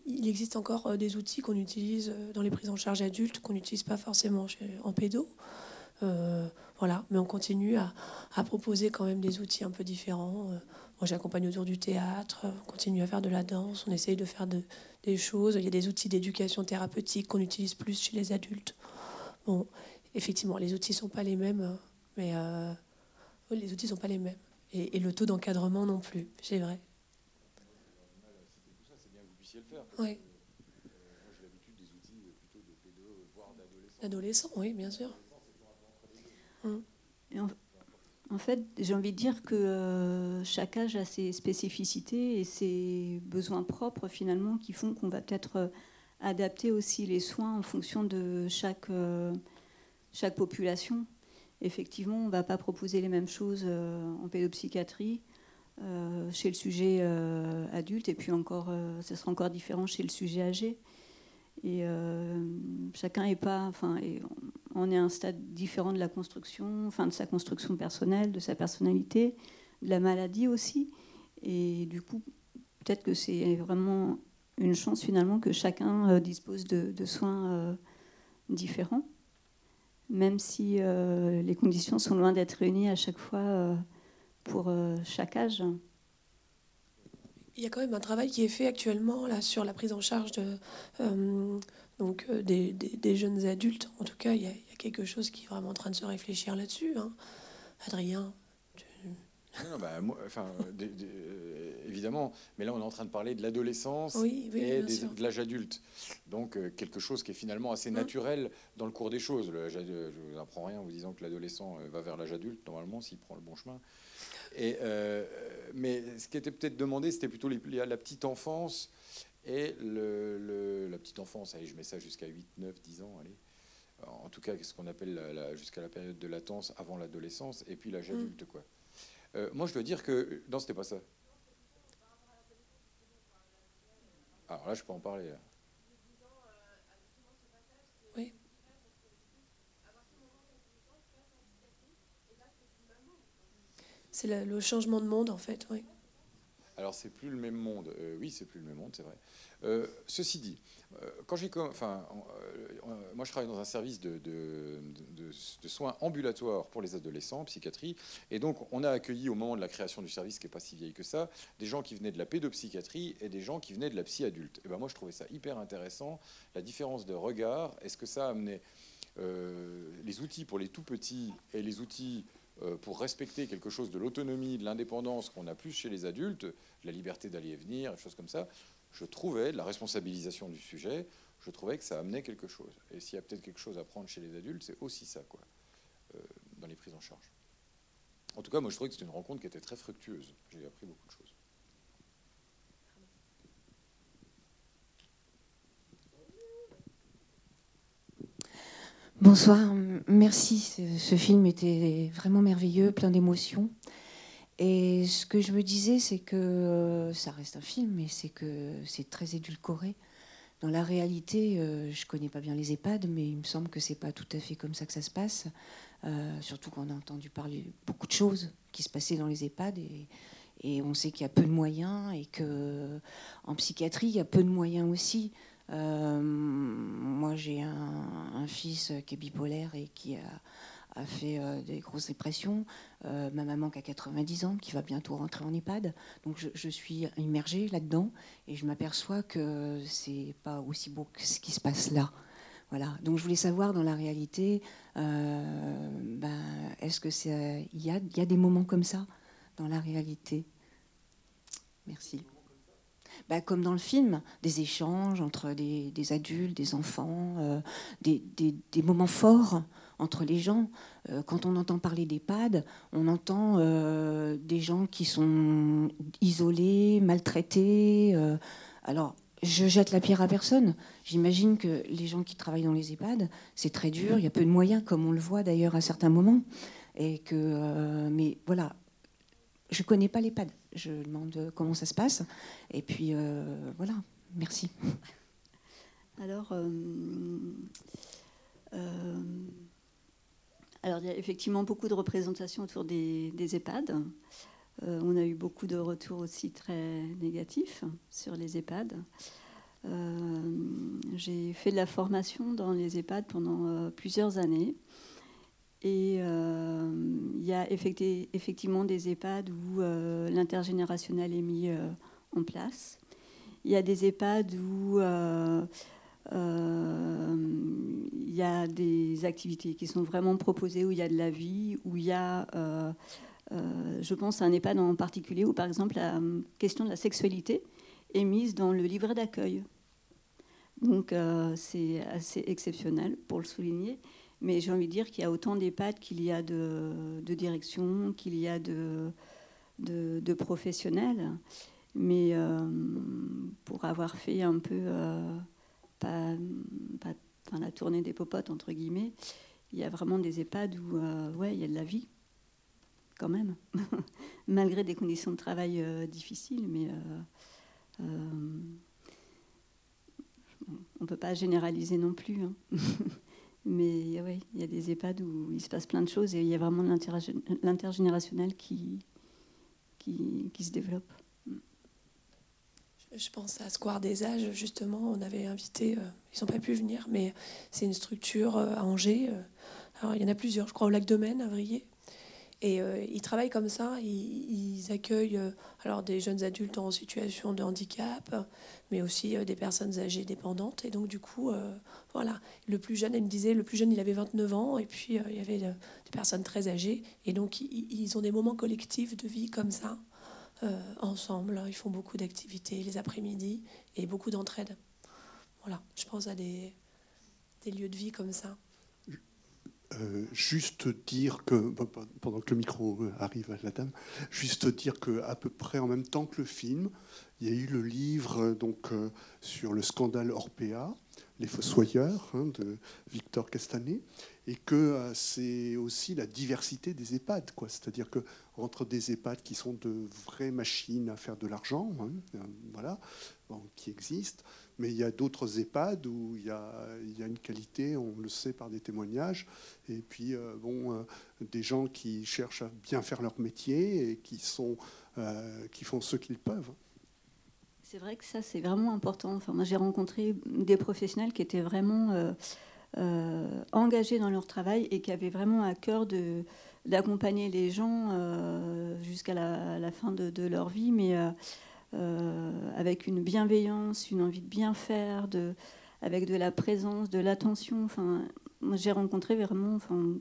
il existe encore euh, des outils qu'on utilise euh, dans les prises en charge adultes qu'on n'utilise pas forcément en pédo. voilà, mais on continue à, proposer quand même des outils un peu différents. moi, j'accompagne autour du théâtre, on continue à faire de la danse, on essaye de faire des choses. Il y a des outils d'éducation thérapeutique qu'on utilise plus chez les adultes. Bon, effectivement, les outils ne sont pas les mêmes, hein, mais euh, les outils sont pas les mêmes. Et, le taux d'encadrement non plus, c'est vrai. Oui. D'adolescents, oui, bien sûr. Hum. En, fait, j'ai envie de dire que euh, chaque âge a ses spécificités et ses besoins propres finalement qui font qu'on va peut-être euh, adapter aussi les soins en fonction de chaque, euh, chaque population. Effectivement, on ne va pas proposer les mêmes choses euh, en pédopsychiatrie euh, chez le sujet adulte, et puis encore, ce sera encore différent chez le sujet âgé. Et chacun est pas, enfin, on est à un stade différent de la construction, enfin de sa construction personnelle, de sa personnalité, de la maladie aussi. Et du coup, peut-être que c'est vraiment une chance finalement que chacun euh, dispose de, soins euh, différents, même si euh, les conditions sont loin d'être réunies à chaque fois pour chaque âge. Il y a quand même un travail qui est fait actuellement là, sur la prise en charge de, donc, des, jeunes adultes. En tout cas, il y, a, quelque chose qui est vraiment en train de se réfléchir là-dessus. Hein. Adrien, bah, enfin, euh, évidemment, mais là on est en train de parler de l'adolescence et de l'âge adulte. Donc euh, quelque chose qui est finalement assez hein naturel dans le cours des choses. je ne vous apprends rien en vous disant que l'adolescent euh, va vers l'âge adulte, normalement, s'il prend le bon chemin. Et, mais ce qui était peut-être demandé, c'était plutôt la petite enfance et le, la petite enfance. Allez, je mets ça jusqu'à 8, 9, 10 ans. Allez. En tout cas, ce qu'on appelle jusqu'à la période de latence avant l'adolescence, et puis l'âge mmh. adulte. quoi. Euh, moi, je dois dire que. Non, c'était pas ça. Alors là, je peux en parler. Oui. C'est le, changement de monde, en fait, oui. Alors c'est plus le même monde. Euh, oui, c'est plus le même monde, c'est vrai. Euh, ceci dit, euh, quand j'ai, enfin, moi je travaille dans un service de, soins ambulatoires pour les adolescents, psychiatrie, et donc on a accueilli au moment de la création du service, qui est pas si vieille que ça, des gens qui venaient de la pédopsychiatrie et des gens qui venaient de la psy adulte. Et ben moi je trouvais ça hyper intéressant, la différence de regard. Est-ce que ça amenait les outils pour les tout petits et les outils pour respecter quelque chose de l'autonomie, de l'indépendance qu'on a plus chez les adultes, la liberté d'aller et venir, des choses comme ça, je trouvais, la responsabilisation du sujet, je trouvais que ça amenait quelque chose. Et s'il y a peut-être quelque chose à prendre chez les adultes, c'est aussi ça, quoi, euh, dans les prises en charge. En tout cas, moi, je trouvais que c'était une rencontre qui était très fructueuse. J'ai appris beaucoup de choses. Bonsoir, merci. Ce film était vraiment merveilleux, plein d'émotions. Et ce que je me disais, c'est que euh, ça reste un film, mais c'est que c'est très édulcoré. Dans la réalité, euh, je connais pas bien les EHPAD, mais il me semble que c'est pas tout à fait comme ça que ça se passe. Euh, surtout qu'on a entendu parler beaucoup de choses qui se passaient dans les EHPAD et, et on sait qu'il y a peu de moyens et que en psychiatrie, il y a peu de moyens aussi. Euh, moi, j'ai un, fils qui est bipolaire et qui a, fait euh, des grosses dépressions. Euh, ma maman qui a 90 ans, qui va bientôt rentrer en EHPAD. Donc je, suis immergée là-dedans et je m'aperçois que c'est pas aussi beau que ce qui se passe là. Voilà. Donc je voulais savoir dans la réalité, ben, est-ce que il y a des moments comme ça dans la réalité? Merci. Bah, comme dans le film, des échanges entre des, adultes, des enfants, euh, des, moments forts entre les gens. Euh, quand on entend parler d'EHPAD, on entend euh, des gens qui sont isolés, maltraités. alors, je jette la pierre à personne. J'imagine que les gens qui travaillent dans les EHPAD, c'est très dur. Il y a peu de moyens, comme on le voit d'ailleurs à certains moments. Et que, mais voilà, je ne connais pas l'EHPAD. Je demande comment ça se passe. Et puis, euh, voilà, merci. Alors, euh, euh, alors, il y a effectivement beaucoup de représentations autour des, EHPAD. on a eu beaucoup de retours aussi très négatifs sur les EHPAD. J'ai fait de la formation dans les EHPAD pendant plusieurs années. Et euh, il y a effectivement des EHPAD où euh, l'intergénérationnel est mis euh, en place. Il y a des EHPAD où il y a des activités qui sont vraiment proposées, où il y a de la vie, où il y a, je pense à un EHPAD en particulier, où par exemple la question de la sexualité est mise dans le livret d'accueil. Donc c'est assez exceptionnel pour le souligner. Mais j'ai envie de dire qu'il y a autant d'EHPAD qu'il y a de, direction, qu'il y a de, de, professionnels. Mais euh, pour avoir fait un peu euh, la tournée des popotes, entre guillemets, il y a vraiment des EHPAD où euh, ouais, il y a de la vie, quand même, malgré des conditions de travail difficiles. Mais on ne peut pas généraliser non plus. Hein. Mais oui, il y a des EHPAD où il se passe plein de choses et il y a vraiment l'intergénérationnel qui, qui, se développe. Je pense à Square des âges, justement, on avait invité, euh, ils n'ont pas pu venir, mais c'est une structure euh, à Angers. Euh, alors il y en a plusieurs, je crois au Lac de Maine, à Vrier. Et ils travaillent comme ça, ils, accueillent alors des jeunes adultes en situation de handicap, mais aussi des personnes âgées dépendantes. Et donc du coup, voilà, le plus jeune, elle me disait, le plus jeune, il avait 29 ans, et puis euh, il y avait euh, des personnes très âgées, et donc ils, ont des moments collectifs de vie comme ça, euh, ensemble. Ils font beaucoup d'activités les après-midi et beaucoup d'entraide. Voilà, je pense à des lieux de vie comme ça. Juste dire que, pendant que le micro arrive à la dame, juste dire qu'à peu près en même temps que le film, il y a eu le livre donc, sur le scandale Orpea, les Fossoyeurs hein, de Victor Castanet, et que euh, c'est aussi la diversité des EHPAD, quoi. C'est-à-dire que entre des EHPAD qui sont de vraies machines à faire de l'argent, hein, euh, voilà, qui existent, mais il y a d'autres EHPAD où il y, a, une qualité, on le sait par des témoignages, et puis euh, bon, des gens qui cherchent à bien faire leur métier et qui sont qui font ce qu'ils peuvent. C'est vrai que ça, c'est vraiment important. Enfin, moi, j'ai rencontré des professionnels qui étaient vraiment engagés dans leur travail et qui avaient vraiment à cœur de, d'accompagner les gens jusqu'à la, fin de, de, leur vie, mais avec une bienveillance, une envie de bien faire, de, avec de la présence, de l'attention. Enfin, j'ai rencontré vraiment, enfin,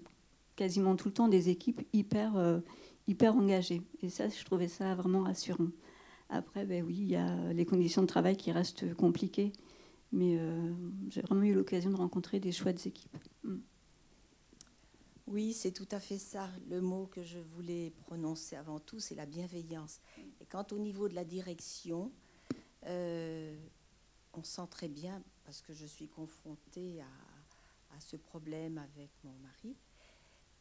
quasiment tout le temps des équipes hyper, euh, hyper engagées. Et ça, je trouvais ça vraiment rassurant. Après, ben oui, il y a les conditions de travail qui restent compliquées, mais euh, j'ai vraiment eu l'occasion de rencontrer des chouettes équipes. Mm. Oui, c'est tout à fait ça. Le mot que je voulais prononcer avant tout, c'est la bienveillance. Et quant au niveau de la direction, euh, on sent très bien parce que je suis confrontée à, ce problème avec mon mari.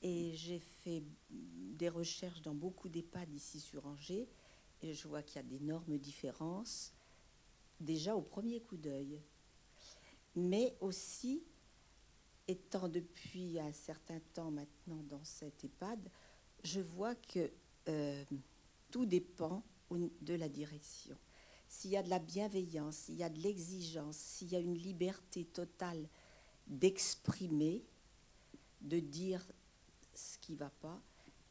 Et j'ai fait des recherches dans beaucoup d'EHPAD ici sur Angers, et je vois qu'il y a d'énormes différences, déjà au premier coup d'œil. Mais aussi, étant depuis un certain temps maintenant dans cet EHPAD, je vois que euh, tout dépend de la direction. S'il y a de la bienveillance, s'il y a de l'exigence, s'il y a une liberté totale d'exprimer, de dire ce qui ne va pas,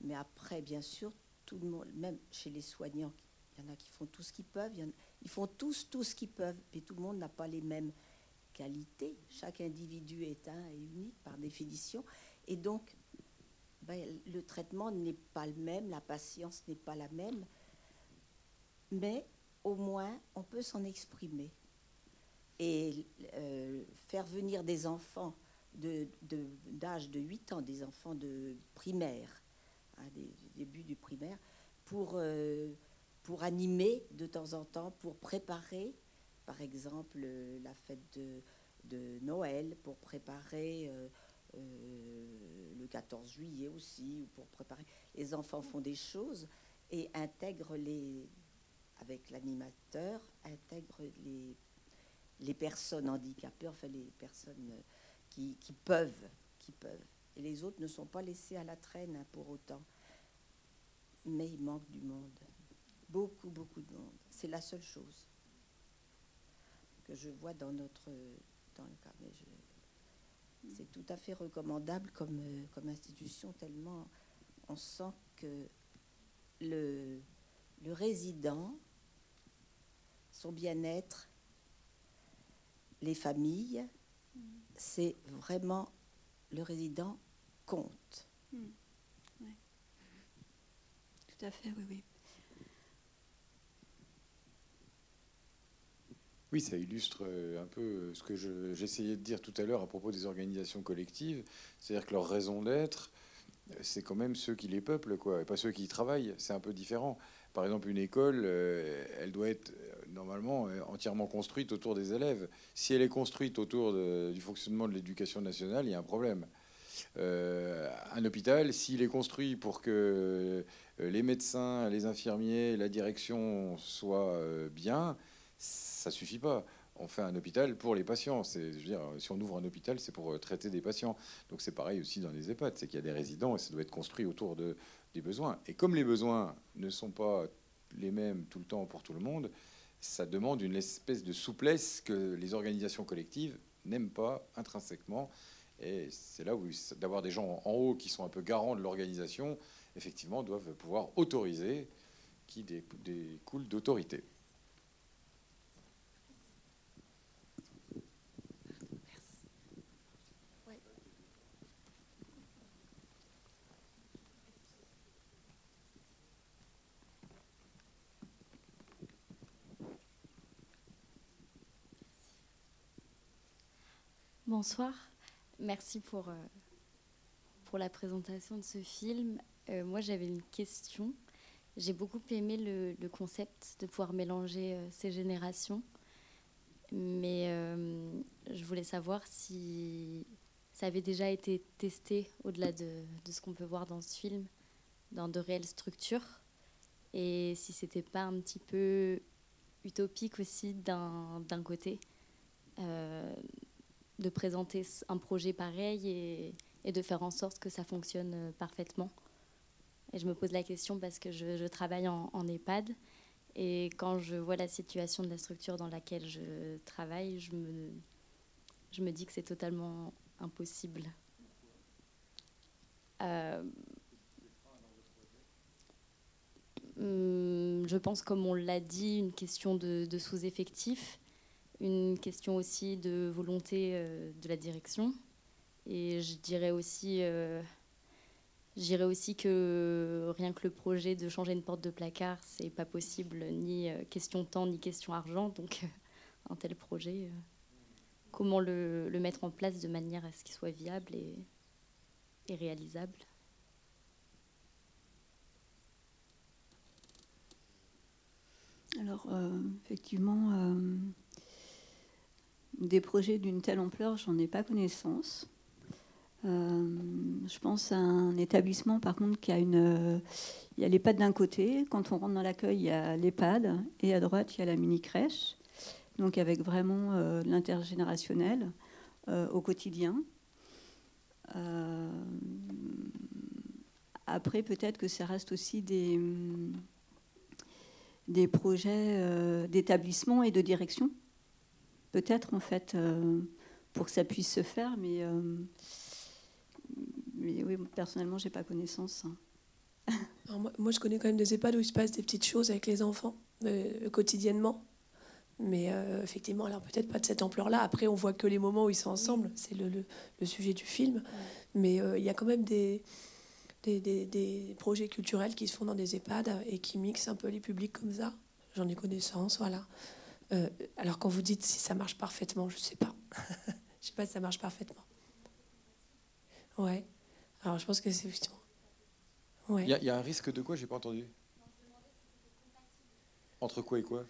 mais après, bien sûr, tout le monde, même chez les soignants, il y en a qui font tout ce qu'ils peuvent, ils font tous tout ce qu'ils peuvent, mais tout le monde n'a pas les mêmes qualités. Chaque individu est un et unique par définition, et donc ben, le traitement n'est pas le même, la patience n'est pas la même, mais au moins, on peut s'en exprimer. Et euh, faire venir des enfants d'âge de, 8 ans, des enfants de primaire, hein, des, du début du primaire, pour, euh, pour animer de temps en temps, pour préparer, par exemple, la fête de, Noël, pour préparer euh, le 14 juillet aussi, ou pour préparer. Les enfants font des choses et intègrent les, avec l'animateur, intègre les, les personnes handicapées, enfin les personnes qui, qui, peuvent, qui peuvent. Et les autres ne sont pas laissés à la traîne hein, pour autant. Mais il manque du monde. Beaucoup, beaucoup de monde. C'est la seule chose que je vois dans notre dans le cas. Mais c'est tout à fait recommandable comme, comme institution, tellement on sent que le, le résident son bien-être, les familles, c'est vraiment le résident compte. Hmm. Tout à fait, oui, oui. Oui, ça illustre euh, un peu euh, ce que j'essayais de dire tout à l'heure à propos des organisations collectives. C'est-à-dire que leur raison d'être, euh, c'est quand même ceux qui les peuplent, quoi, et pas ceux qui y travaillent. C'est un peu différent. Par exemple, une école, elle doit être normalement entièrement construite autour des élèves. Si elle est construite autour du fonctionnement de l'éducation nationale, il y a un problème. Un hôpital, s'il est construit pour que les médecins, les infirmiers, la direction soient bien, ça suffit pas. On fait un hôpital pour les patients. Si on ouvre un hôpital, c'est pour traiter des patients. Donc c'est pareil aussi dans les EHPAD, c'est qu'il y a des résidents et ça doit être construit autour de, des besoins. Et comme les besoins ne sont pas les mêmes tout le temps pour tout le monde, ça demande une espèce de souplesse que les organisations collectives n'aiment pas intrinsèquement. Et c'est là où d'avoir des gens en haut qui sont un peu garants de l'organisation, effectivement, doivent pouvoir autoriser, qui découle d'autorité. Bonsoir, merci pour, euh, pour la présentation de ce film. Euh, moi j'avais une question. J'ai beaucoup aimé le, concept de pouvoir mélanger euh, ces générations, mais je voulais savoir si ça avait déjà été testé au-delà de, de, ce qu'on peut voir dans ce film, dans de réelles structures, et si c'était pas un petit peu utopique aussi d'un côté de présenter un projet pareil et, de faire en sorte que ça fonctionne euh, parfaitement. Et je me pose la question parce que je, travaille en, EHPAD. Et quand je vois la situation de la structure dans laquelle je travaille, je me, dis que c'est totalement impossible. Euh, hum, je pense, comme on l'a dit, une question de, sous-effectif, une question aussi de volonté euh, de la direction. Et je dirais aussi, euh, aussi que rien que le projet de changer une porte de placard, c'est pas possible, ni question temps, ni question argent. Donc, un tel projet, comment le, mettre en place de manière à ce qu'il soit viable et, et réalisable? Alors, euh, effectivement, euh, des projets d'une telle ampleur, j'en ai pas connaissance. Euh, je pense à un établissement, par contre, qui a une. Il y a l'EHPAD d'un côté. Quand on rentre dans l'accueil, il y a l'EHPAD. Et à droite, il y a la mini-crèche. Donc, avec vraiment l'intergénérationnel au quotidien. après, peut-être que ça reste aussi des des projets euh, d'établissement et de direction. Peut-être, en fait, euh, pour que ça puisse se faire, mais, euh, mais oui, personnellement, je n'ai pas connaissance. moi, je connais quand même des EHPAD où il se passe des petites choses avec les enfants quotidiennement. Mais effectivement, alors peut-être pas de cette ampleur-là. Après, on voit que les moments où ils sont ensemble, c'est le, le, sujet du film. Mais il y a quand même des, des, projets culturels qui se font dans des EHPAD et qui mixent un peu les publics comme ça. J'en ai connaissance, voilà. Euh, alors quand vous dites si ça marche parfaitement, je ne sais pas. je sais pas si ça marche parfaitement. Ouais. Alors je pense que c'est effectivement. Il y, a un risque de quoi? J'ai pas entendu. Entre quoi et quoi?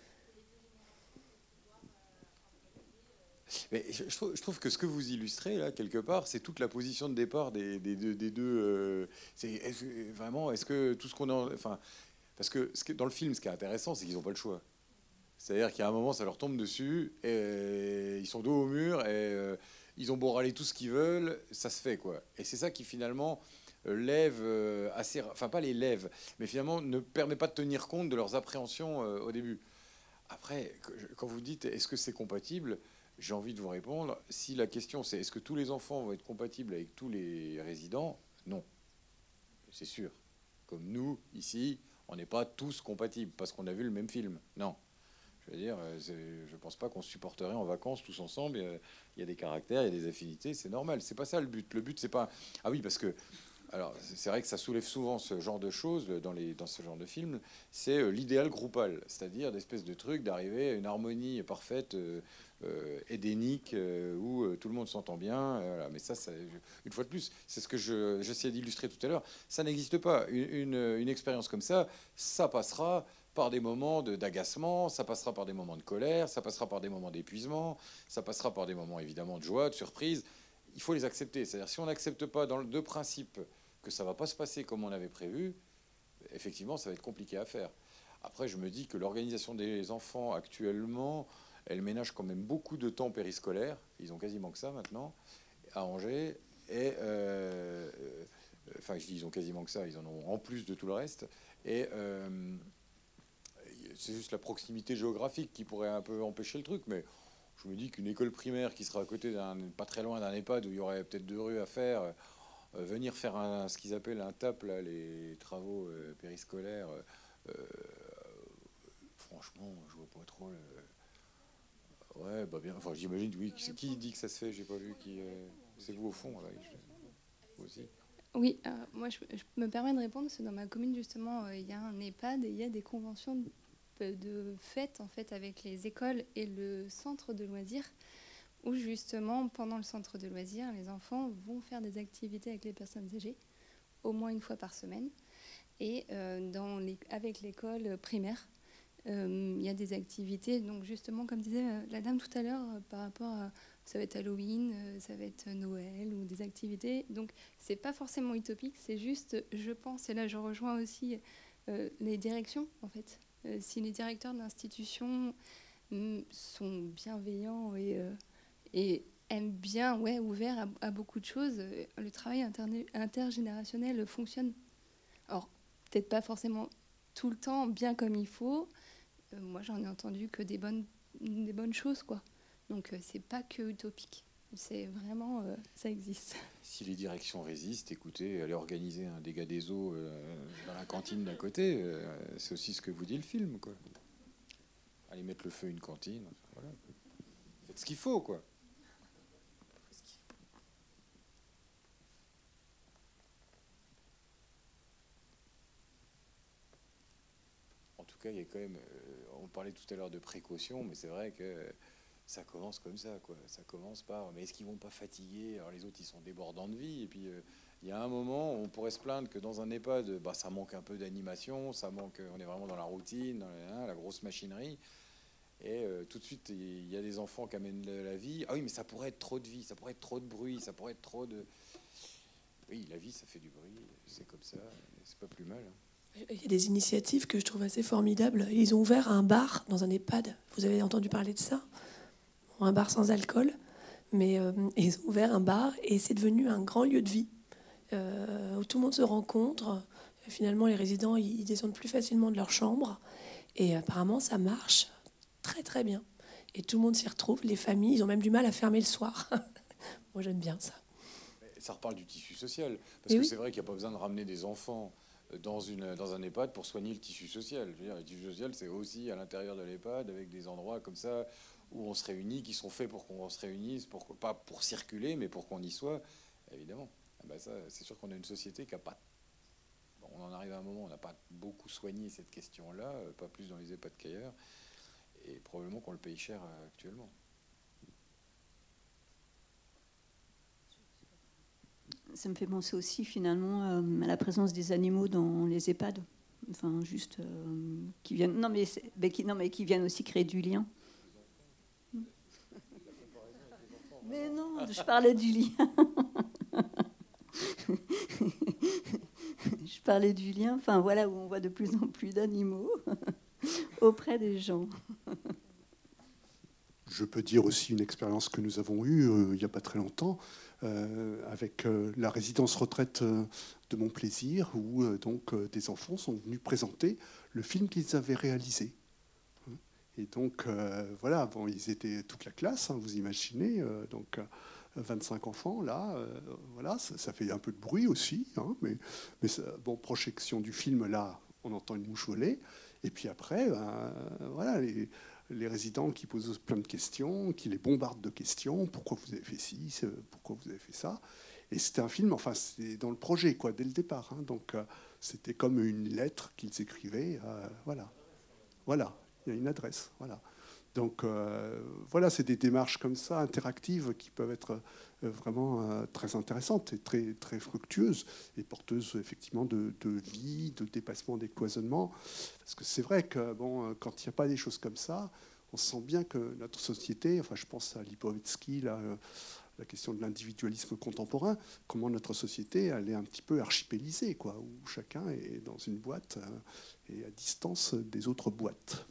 Mais je, trouve, que ce que vous illustrez là quelque part, c'est toute la position de départ des, deux. Euh, c'est vraiment, est-ce que tout ce qu'on a, enfin, parce que, ce que dans le film, ce qui est intéressant, c'est qu'ils n'ont pas le choix. C'est-à-dire qu'à un moment, ça leur tombe dessus, et ils sont dos au mur, et euh, ils ont beau râler tout ce qu'ils veulent, ça se fait quoi. Et c'est ça qui finalement euh, lève assez, enfin pas les lève, mais finalement ne permet pas de tenir compte de leurs appréhensions au début. Après, quand vous dites est-ce que c'est compatible, j'ai envie de vous répondre. Si la question c'est est-ce que tous les enfants vont être compatibles avec tous les résidents Non. C'est sûr. Comme nous, ici, on n'est pas tous compatibles parce qu'on a vu le même film. Non. Je veux dire, euh, je ne pense pas qu'on supporterait en vacances tous ensemble. Il y a des caractères, il y a des affinités, c'est normal. C'est pas ça le but. Le but, c'est pas. Ah oui, parce que alors, c'est vrai que ça soulève souvent ce genre de choses dans, les, dans ce genre de film. C'est euh, l'idéal groupal, c'est-à-dire d'espèce de truc d'arriver à une harmonie parfaite, euh, euh, édénique, où tout le monde s'entend bien. Mais ça, une fois de plus, c'est ce que j'essayais d'illustrer tout à l'heure. Ça n'existe pas. Une, une, expérience comme ça, ça passera par des moments d'agacement, ça passera par des moments de colère, ça passera par des moments d'épuisement, ça passera par des moments évidemment de joie, de surprise. Il faut les accepter. C'est-à-dire si on n'accepte pas dans le deux principes que ça va pas se passer comme on avait prévu, effectivement, ça va être compliqué à faire. Après, je me dis que l'organisation des enfants actuellement, elle ménage quand même beaucoup de temps périscolaire. Ils ont quasiment que ça maintenant à Angers. Et euh, euh, enfin, je dis ils ont quasiment que ça. Ils en ont en plus de tout le reste. Et euh, c'est juste la proximité géographique qui pourrait un peu empêcher le truc, mais je me dis qu'une école primaire qui sera à côté d'un, pas très loin d'un EHPAD où il y aurait peut-être deux rues à faire, euh, venir faire ce qu'ils appellent un TAP, là, les travaux euh, périscolaires, euh, franchement, je vois pas trop. Ouais, bah bien. Enfin, j'imagine, oui. Qui, dit que ça se fait J'ai pas vu qui. c'est vous au fond, là. Vous aussi. Oui, moi je, me permets de répondre parce que dans ma commune justement il y a un EHPAD et il y a des conventions de, fête en fait avec les écoles et le centre de loisirs où justement, pendant le centre de loisirs, les enfants vont faire des activités avec les personnes âgées, au moins une fois par semaine. Et euh, dans les, avec l'école primaire, euh, il y a des activités, donc justement, comme disait euh, la dame tout à l'heure, par rapport à ça va être Halloween, ça va être Noël ou des activités. Donc, c'est pas forcément utopique, c'est juste, je pense, et là je rejoins aussi les directions, en fait. Si les directeurs d'institutions mm, sont bienveillants et et aime bien, ouais, ouvert à, beaucoup de choses. Le travail intergénérationnel fonctionne. Alors, peut-être pas forcément tout le temps bien comme il faut. moi, j'en ai entendu que des bonnes, des bonnes choses, quoi. Donc, c'est pas que utopique. C'est vraiment, ça existe. Si les directions résistent, écoutez, aller organiser un dégât des eaux dans la cantine d'à côté, c'est aussi ce que vous dit le film, quoi. Aller mettre le feu à une cantine, voilà. Faites ce qu'il faut, quoi. il y a quand même. Euh, on parlait tout à l'heure de précaution, mais c'est vrai que ça commence comme ça, quoi. Ça commence par. Mais est-ce qu'ils vont pas fatiguer? Alors les autres, ils sont débordants de vie. Et puis, euh, il y a un moment, où on pourrait se plaindre que dans un EHPAD, bah, ça manque un peu d'animation, ça manque. On est vraiment dans la routine, dans hein, la, grosse machinerie. Et euh, tout de suite, il y a des enfants qui amènent la vie. Ah oui, mais ça pourrait être trop de vie, ça pourrait être trop de bruit, ça pourrait être trop de. Oui, la vie, ça fait du bruit, c'est comme ça, c'est pas plus mal. Hein. Il y a des initiatives que je trouve assez formidables. Ils ont ouvert un bar dans un EHPAD. Vous avez entendu parler de ça? Un bar sans alcool. Mais euh, ils ont ouvert un bar et c'est devenu un grand lieu de vie euh, où tout le monde se rencontre. Finalement, les résidents ils descendent plus facilement de leur chambre. Et apparemment, ça marche très très bien. Et tout le monde s'y retrouve. Les familles, ils ont même du mal à fermer le soir. Moi, j'aime bien ça. Ça reparle du tissu social. Parce que c'est vrai qu'il n'y a pas besoin de ramener des enfants dans, une, dans un EHPAD pour soigner le tissu social. Je veux dire, le tissu social, c'est aussi à l'intérieur de l'EHPAD, avec des endroits comme ça où on se réunit, qui sont faits pour qu'on se réunisse, pour, pas pour circuler, mais pour qu'on y soit, évidemment. Ah ben ça, c'est sûr qu'on a une société qui n'a pas... on en arrive à un moment on n'a pas beaucoup soigné cette question-là, euh, pas plus dans les EHPAD qu'ailleurs, et probablement qu'on le paye cher euh, actuellement. Ça me fait penser aussi finalement euh, à la présence des animaux dans les EHPAD. Enfin, juste qui viennent. Non mais, non, mais qui viennent aussi créer du lien. Mais non, je parlais du lien. je parlais du lien. Enfin, voilà où on voit de plus en plus d'animaux auprès des gens. Je peux dire aussi une expérience que nous avons eue euh, il n'y a pas très longtemps. Euh, avec euh, la résidence retraite de Mon Plaisir, où donc des enfants sont venus présenter le film qu'ils avaient réalisé. Et donc, voilà, bon, ils étaient toute la classe, hein, vous imaginez, donc 25 enfants, là, voilà, ça, fait un peu de bruit aussi, hein, mais, bon, projection du film, là, on entend une mouche voler, et puis après, ben, voilà, les, résidents qui posent plein de questions, qui les bombardent de questions. Pourquoi vous avez fait ci Pourquoi vous avez fait ça Et c'était un film, enfin, c'était dans le projet, quoi, dès le départ. Hein. donc, euh, c'était comme une lettre qu'ils écrivaient. Euh, voilà. Voilà, il y a une adresse. Voilà. Donc euh, voilà, c'est des démarches comme ça, interactives, qui peuvent être euh, vraiment euh, très intéressantes et très, très fructueuses et porteuses effectivement de, vie, de dépassement des cloisonnements. Parce que c'est vrai que bon, quand il n'y a pas des choses comme ça, on sent bien que notre société, enfin je pense à Lipovetsky, la question de l'individualisme contemporain, comment notre société elle est un petit peu archipélisée, quoi, où chacun est dans une boîte et à distance des autres boîtes.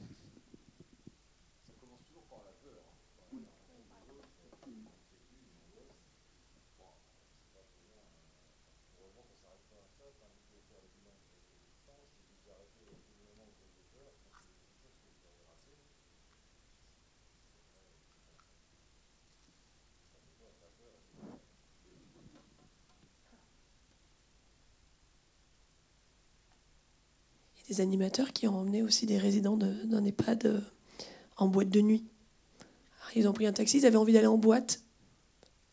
Des animateurs qui ont emmené aussi des résidents d'un EHPAD euh, en boîte de nuit. ils ont pris un taxi, ils avaient envie d'aller en boîte.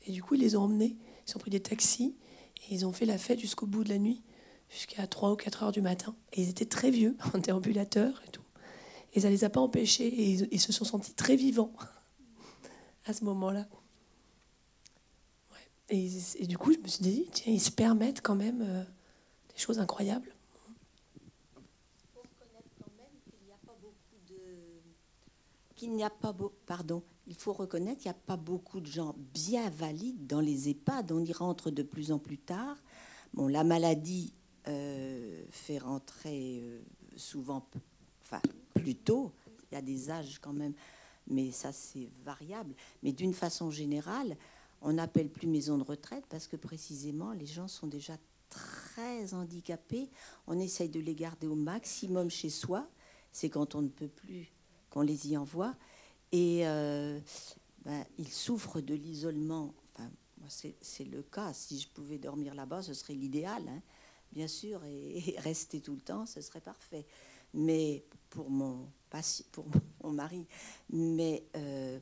Et du coup, ils les ont emmenés. Ils ont pris des taxis et ils ont fait la fête jusqu'au bout de la nuit, jusqu'à 3 ou 4 heures du matin. Et ils étaient très vieux, en déambulateur et tout. Et ça ne les a pas empêchés et ils, se sont sentis très vivants à ce moment-là. Et, du coup, je me suis dit, tiens, ils se permettent quand même euh, des choses incroyables. Il faut reconnaître qu'il n'y a pas beaucoup de gens bien valides dans les EHPAD. On y rentre de plus en plus tard. La maladie euh, fait rentrer euh, souvent, enfin plus tôt. Il y a des âges quand même, mais ça c'est variable. Mais d'une façon générale, on n'appelle plus maison de retraite parce que précisément les gens sont déjà très handicapés, on essaye de les garder au maximum chez soi. C'est quand on ne peut plus qu'on les y envoie. Et euh, ben, ils souffrent de l'isolement. Enfin, c'est le cas. Si je pouvais dormir là-bas, ce serait l'idéal, hein, bien sûr, et, rester tout le temps, ce serait parfait. Mais pour mon, mari, mais euh,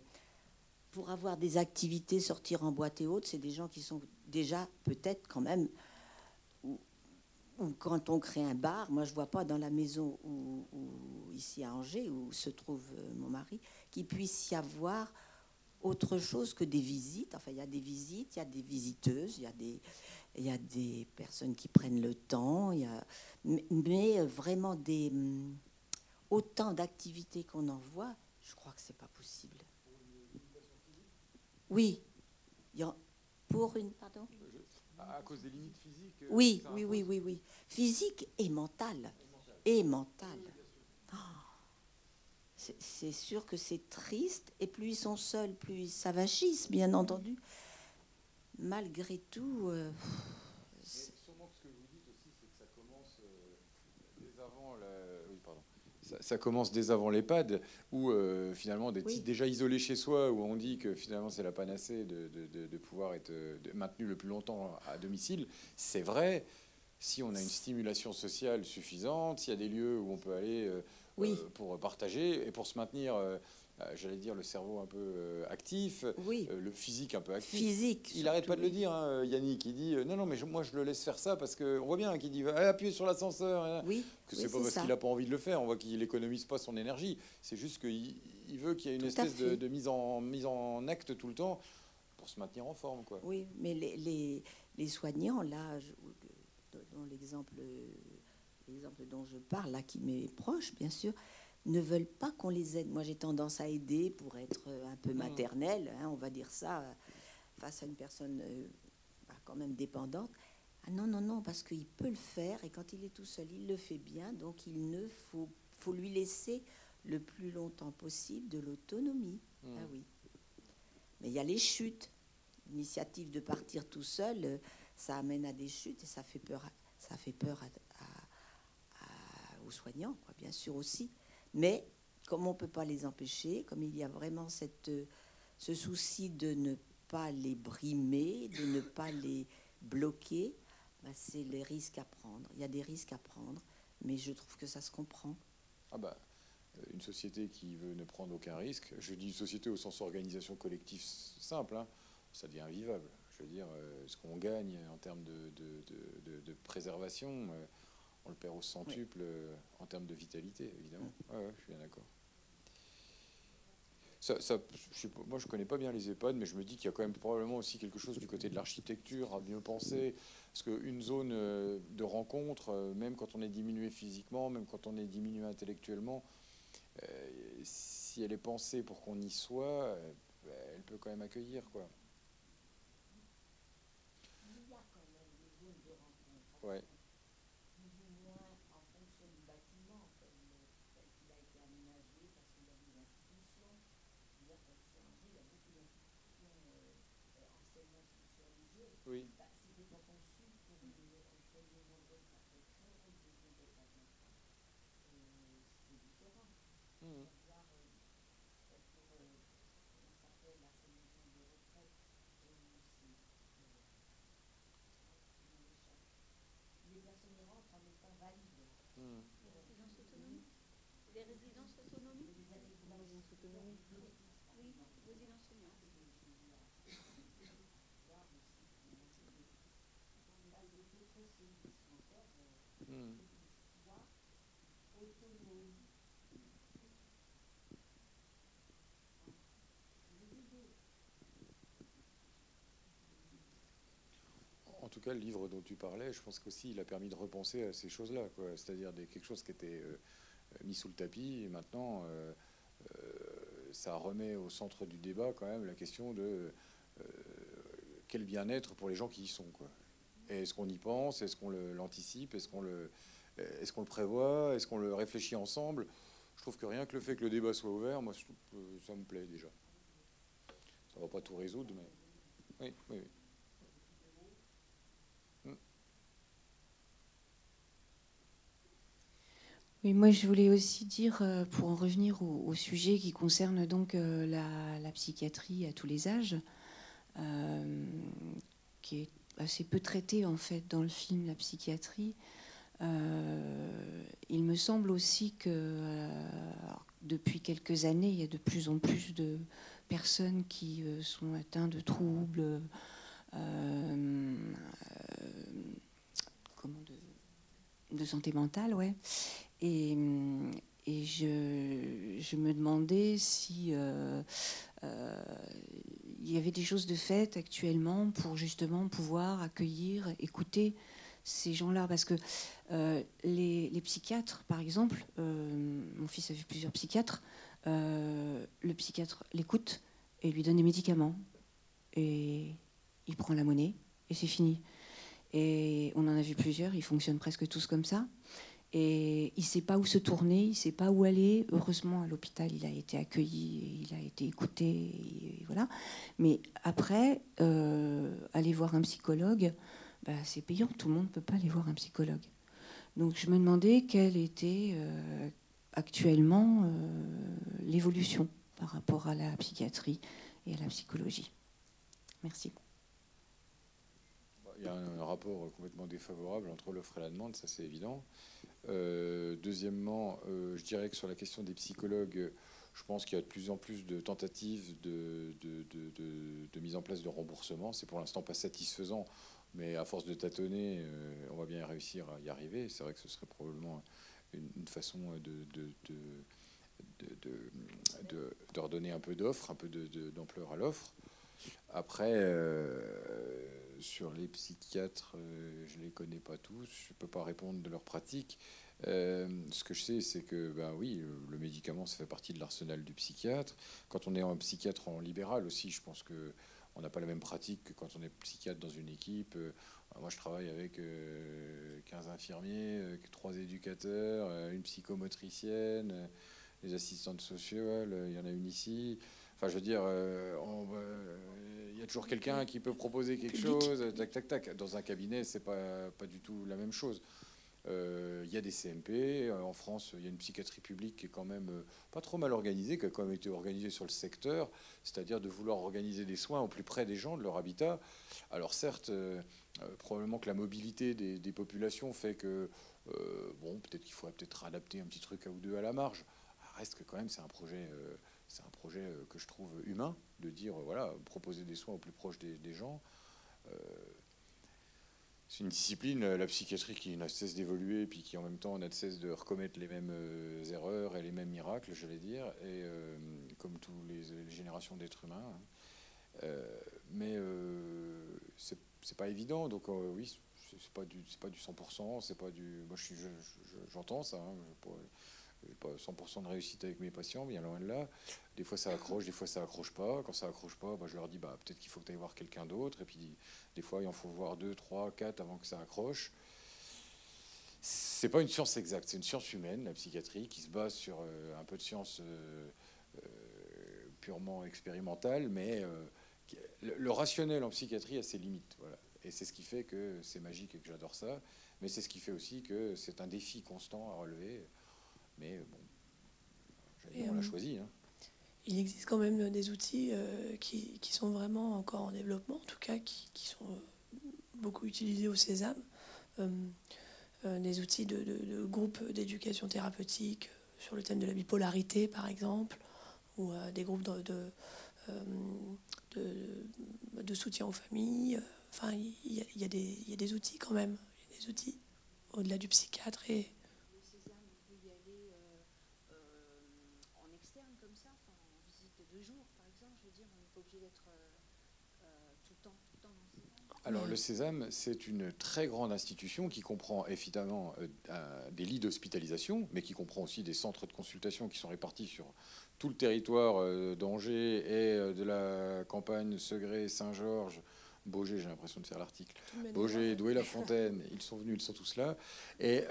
pour avoir des activités, sortir en boîte et autres, c'est des gens qui sont déjà peut-être quand même quand on crée un bar, moi je vois pas dans la maison où, ici à Angers où se trouve euh, mon mari qu'il puisse y avoir autre chose que des visites. Enfin, il y a des visites, il y a des visiteuses, il y a des, y a des personnes qui prennent le temps, il y a, mais vraiment des hum, autant d'activités qu'on en voit, je crois que c'est pas possible. Oui, pour une pardon? À cause des limites physiques. Euh, oui, oui, oui, oui, oui, physique et mentale, et mentale. Oh. c'est sûr que c'est triste, et plus ils sont seuls, plus ils s'avachissent, bien entendu. Malgré tout. Euh, ça, commence dès avant l'EHPAD, où euh, finalement d'être déjà isolé chez soi, où on dit que finalement c'est la panacée de, pouvoir être maintenu le plus longtemps à domicile. C'est vrai, si on a une stimulation sociale suffisante, s'il y a des lieux où on peut aller euh, euh, pour partager et pour se maintenir j'allais dire, le cerveau un peu euh, actif, oui. Euh, le physique un peu actif. Physique. Il n'arrête pas de le dire, hein, Yannick. Il dit non, non, mais moi je le laisse faire ça parce qu'on voit bien qu'il dit appuyer sur l'ascenseur. Hein. Oui. Que c'est pas parce qu'il n'a pas envie de le faire. On voit qu'il économise pas son énergie. C'est juste qu'il il veut qu'il y ait une espèce de, mise, en, mise en acte tout le temps pour se maintenir en forme. Quoi. Oui, mais les, les, les soignants, là, dans l'exemple dont je parle, là, qui m'est proche, bien sûr, ne veulent pas qu'on les aide. Moi, j'ai tendance à aider pour être un peu mmh. maternelle, hein, on va dire ça, face à une personne euh, bah, quand même dépendante. Ah non, non, non, parce qu'il peut le faire et quand il est tout seul, il le fait bien. Donc, il ne faut, faut lui laisser le plus longtemps possible de l'autonomie. Mmh. Ah oui. Mais il y a les chutes. L'initiative de partir tout seul, euh, ça amène à des chutes et ça fait peur, ça fait peur aux soignants, quoi, bien sûr aussi. Mais comme on ne peut pas les empêcher, comme il y a vraiment cette, ce souci de ne pas les brimer, de ne pas les bloquer, bah, c'est les risques à prendre. Il y a des risques à prendre, mais je trouve que ça se comprend. Ah bah, euh, une société qui veut ne prendre aucun risque, je dis société au sens organisation collective simple, hein, ça devient invivable. Je veux dire, euh, ce qu'on gagne en termes de, de, de, préservation, euh, on le perd au centuple euh, en termes de vitalité, évidemment. Mm. je suis bien d'accord. Ça, je moi, je connais pas bien les EHPAD, mais je me dis qu'il y a quand même probablement aussi quelque chose du côté de l'architecture à mieux penser. Parce qu'une zone euh, de rencontre, euh, même quand on est diminué physiquement, même quand on est diminué intellectuellement, si elle est pensée pour qu'on y soit, elle peut quand même accueillir. quoi. Ouais. Oui. Mmh. Mmh. Les résidences autonomies Les résidences autonomies Les résidences autonomies Oui, résidences En tout cas, le livre dont tu parlais, je pense qu'aussi il a permis de repenser à ces choses-là, C'est-à-dire quelque chose qui était euh, mis sous le tapis et maintenant euh, euh, ça remet au centre du débat quand même la question de quel bien-être pour les gens qui y sont, quoi est-ce qu'on y pense Est-ce qu'on l'anticipe Est-ce qu'on le, euh, est le prévoit Est-ce qu'on le réfléchit ensemble Je trouve que rien que le fait que le débat soit ouvert, moi, ça me plaît déjà. Ça ne va pas tout résoudre, mais... Oui, oui, oui. Hmm. Oui, moi je voulais aussi dire, euh, pour en revenir au, sujet qui concerne donc euh, la, psychiatrie à tous les âges, qui est assez peu traité en fait dans le film La psychiatrie. il me semble aussi que depuis quelques années, il y a de plus en plus de personnes qui sont atteintes de troubles. de, santé mentale, ouais. Et, je, me demandais si euh, euh, il y avait des choses de faites actuellement pour justement pouvoir accueillir, écouter ces gens-là. Parce que euh, les, psychiatres, par exemple, mon fils a vu plusieurs psychiatres, le psychiatre l'écoute et lui donne des médicaments. Et il prend la monnaie et c'est fini. Et on en a vu plusieurs, ils fonctionnent presque tous comme ça. Et il ne sait pas où se tourner, il ne sait pas où aller. Heureusement, à l'hôpital, il a été accueilli, il a été écouté, voilà. Mais après, euh, aller voir un psychologue, bah, c'est payant. Tout le monde ne peut pas aller voir un psychologue. Donc, je me demandais quelle était euh, actuellement euh, l'évolution par rapport à la psychiatrie et à la psychologie. Merci. Il y a un rapport complètement défavorable entre l'offre et la demande, ça c'est évident. Euh, deuxièmement, euh, je dirais que sur la question des psychologues, je pense qu'il y a de plus en plus de tentatives de, mise en place de remboursement. C'est pour l'instant pas satisfaisant, mais à force de tâtonner, euh, on va bien réussir à y arriver. C'est vrai que ce serait probablement une, façon de, redonner un peu d'offres, un peu d'ampleur à l'offre. Après, sur les psychiatres, euh, je ne les connais pas tous, je ne peux pas répondre de leur pratique. Euh, ce que je sais, c'est que, ben oui, le médicament, ça fait partie de l'arsenal du psychiatre. Quand on est un psychiatre en libéral aussi, je pense que on n'a pas la même pratique que quand on est psychiatre dans une équipe. Euh, moi, je travaille avec 15 infirmiers, 3 éducateurs, une psychomotricienne, les assistantes sociales, il y en a une ici. Enfin, je veux dire, il y a toujours quelqu'un qui peut proposer quelque chose, tac, tac, tac. Dans un cabinet, c'est pas, pas du tout la même chose. Euh, il y a des CMP. En France, il y a une psychiatrie publique qui est quand même euh, pas trop mal organisée, qui a quand même été organisée sur le secteur, c'est-à-dire de vouloir organiser des soins au plus près des gens, de leur habitat. Alors certes, euh, probablement que la mobilité des, populations fait que, bon, peut-être qu'il faudrait peut-être adapter un petit truc à ou deux à la marge. Reste que quand même, c'est un projet c'est un projet euh, que je trouve humain, de dire, euh, voilà, proposer des soins au plus proche des, gens. Euh, c'est une discipline, la psychiatrie, qui n'a cesse d'évoluer, puis qui en même temps n'a cesse de recommettre les mêmes erreurs et les mêmes miracles, je vais dire, et comme toutes les, générations d'êtres humains. Hein. mais c'est pas évident, donc oui, c'est pas du c'est pas du 100%, c'est pas du. Moi, j'entends ça. Hein, pas 100% de réussite avec mes patients, bien loin de là. Des fois ça accroche, des fois ça accroche pas. Quand ça accroche pas, bah, je leur dis bah, peut-être qu'il faut que tu ailles voir quelqu'un d'autre. Et puis des fois il en faut voir deux, trois, quatre avant que ça accroche. C'est pas une science exacte, c'est une science humaine, la psychiatrie, qui se base sur euh, un peu de science euh, euh, purement expérimentale, mais le, rationnel en psychiatrie a ses limites. Et c'est ce qui fait que c'est magique et que j'adore ça. Mais c'est ce qui fait aussi que c'est un défi constant à relever. Mais bon, on l'a euh, choisi. Hein. Il existe quand même des outils euh, qui, qui, sont vraiment encore en développement, en tout cas qui, qui sont euh, beaucoup utilisés au Sésame. des outils de, de, groupes d'éducation thérapeutique sur le thème de la bipolarité, par exemple, ou des groupes de, de, de, soutien aux familles. Enfin, il y, y, a des, il y, a des outils quand même, des outils au-delà du psychiatre et, Alors le Sésame, c'est une très grande institution qui comprend évidemment euh, des lits d'hospitalisation, mais qui comprend aussi des centres de consultation qui sont répartis sur tout le territoire euh, d'Angers et euh, de la campagne Segré, Saint-Georges, Beaugé, j'ai l'impression de faire l'article, Beaugé, Douai-la-Fontaine, ils sont venus, ils sont tous là. Et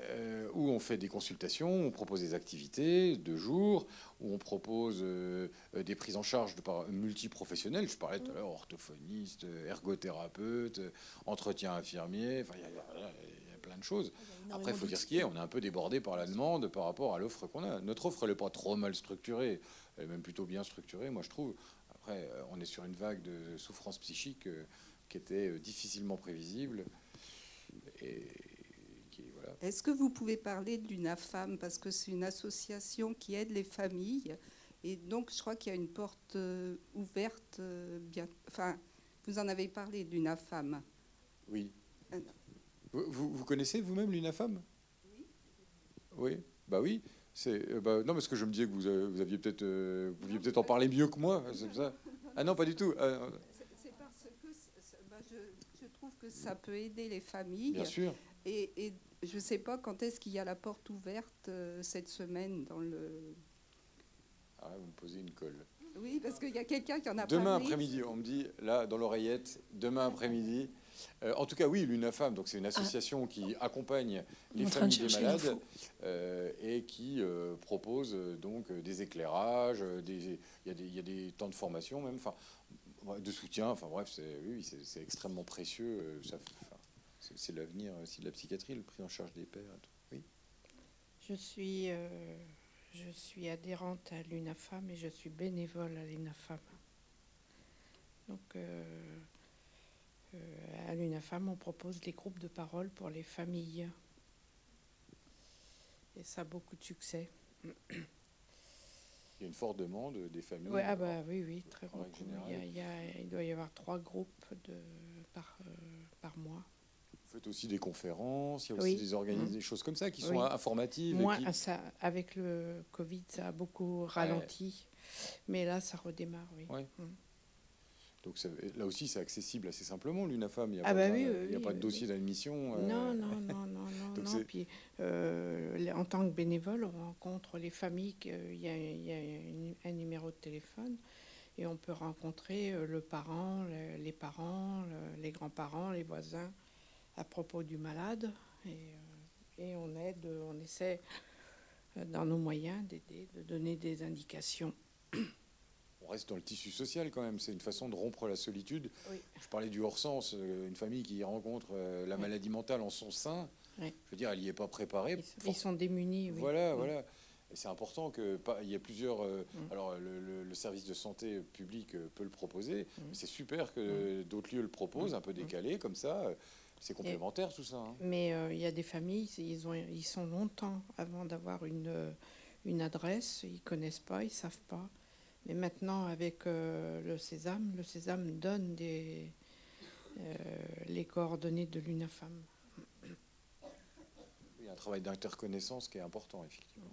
euh, où on fait des consultations, on propose des activités de jour, où on propose euh, euh, des prises en charge de par multiprofessionnels. Je parlais tout à l'heure orthophoniste, ergothérapeute, entretien infirmier. Enfin, il y, a plein de choses. Après, il faut dire ce qui est. On est un peu débordé par la demande par rapport à l'offre qu'on a. Notre offre, elle n'est pas trop mal structurée. Elle est même plutôt bien structurée, moi, je trouve. Après, on est sur une vague de souffrance psychique euh, qui était difficilement prévisible. Et. Est-ce que vous pouvez parler de l'UNAFAM Parce que c'est une association qui aide les familles. Et donc, je crois qu'il y a une porte ouverte. bien, enfin, vous en avez parlé de l'UNAFAM. Oui. Vous, vous, connaissez vous-même l'UNAFAM Oui. Oui, bah oui. C'est euh, bah, non, parce que je me disais que vous, vous aviez peut-être euh, vous peut-être en parler mieux que moi. C'est ça Ah non, pas du tout. Ah, c'est parce que bah, je, je, trouve que ça peut aider les familles. Bien sûr. Et, et je ne sais pas quand est-ce qu'il y a la porte ouverte euh, cette semaine dans le. Ah, vous me posez une colle. Oui, parce qu'il y a quelqu'un qui en a Demain après-midi, on me dit, là, dans l'oreillette, demain après-midi. Euh, en tout cas, oui, l'UNAFAM, donc c'est une association qui accompagne les familles des malades euh, et qui euh, propose donc des éclairages, des, il, y a des, temps de formation même, enfin, de soutien. Enfin bref, c'est oui, c'est extrêmement précieux. C'est l'avenir aussi de la psychiatrie, le pris en charge des pères. Oui. Je suis je suis adhérente à l'UNAFAM et je suis bénévole à l'UNAFAM. Donc, euh, euh, à l'UNAFAM, on propose des groupes de parole pour les familles. Et ça a beaucoup de succès. Il y a une forte demande des familles. Ouais, ah bah, oui, oui, très beaucoup. Il, doit y avoir trois groupes de, par, euh, par mois faites aussi des conférences, il y a aussi des organismes, mmh. des choses comme ça qui sont informatives. Moi, ça, avec le Covid, ça a beaucoup ralenti, mais là, ça redémarre, oui. Mmh. Donc là aussi, c'est accessible assez simplement, l'UNAFAM. Il n'y a, ah pas, bah a pas de dossier d'admission. Euh. Non, non, non, non, non. non. Puis, euh, en tant que bénévole, on rencontre les familles. Il y a, il y a un numéro de téléphone et on peut rencontrer euh, le parent, les parents, les grands-parents, les voisins à propos du malade et, euh, et on aide, on essaie euh, dans nos moyens d'aider, de donner des indications. On reste dans le tissu social quand même, c'est une façon de rompre la solitude. Je parlais du hors-sens, euh, une famille qui rencontre la maladie mentale en son sein, je veux dire, elle n'y est pas préparée. Ils, sont démunis. Voilà, voilà. c'est important que il y ait plusieurs. Mm. Alors le, service de santé public peut le proposer, mm. mais c'est super que mm. d'autres lieux le proposent, un peu décalé comme ça. C'est complémentaire tout ça. Hein. Mais euh, il y a des familles, ils, ont, ils sont longtemps avant d'avoir une, euh, une adresse, ils connaissent pas, ils savent pas. Mais maintenant, avec euh, le Sésame, le Sésame donne des, les coordonnées de l'UNAFAM. Il y a un travail d'interconnaissance qui est important, effectivement.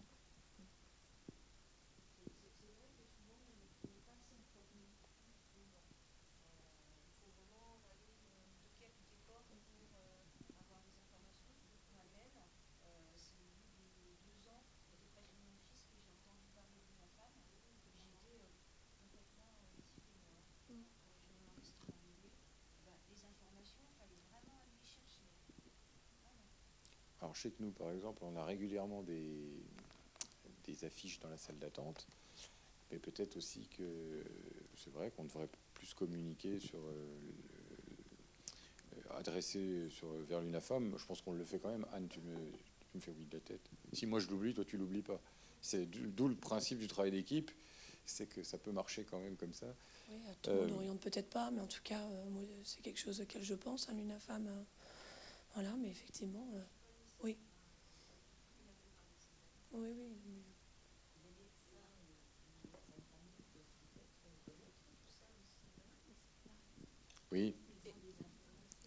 Chez nous, par exemple, on a régulièrement des, des affiches dans la salle d'attente, mais peut-être aussi que c'est vrai qu'on devrait plus communiquer sur. Euh, adresser sur, vers l'UNAFAM. Je pense qu'on le fait quand même. Anne, tu me, tu me fais oui de la tête. Si moi je l'oublie, toi tu l'oublies pas. C'est d'où le principe du travail d'équipe, c'est que ça peut marcher quand même comme ça. Oui, tout le monde n'oriente euh, peut-être pas, mais en tout cas, euh, c'est quelque chose auquel je pense, à l'UNAFAM. voilà, mais effectivement. Oui. Oui, oui. Oui.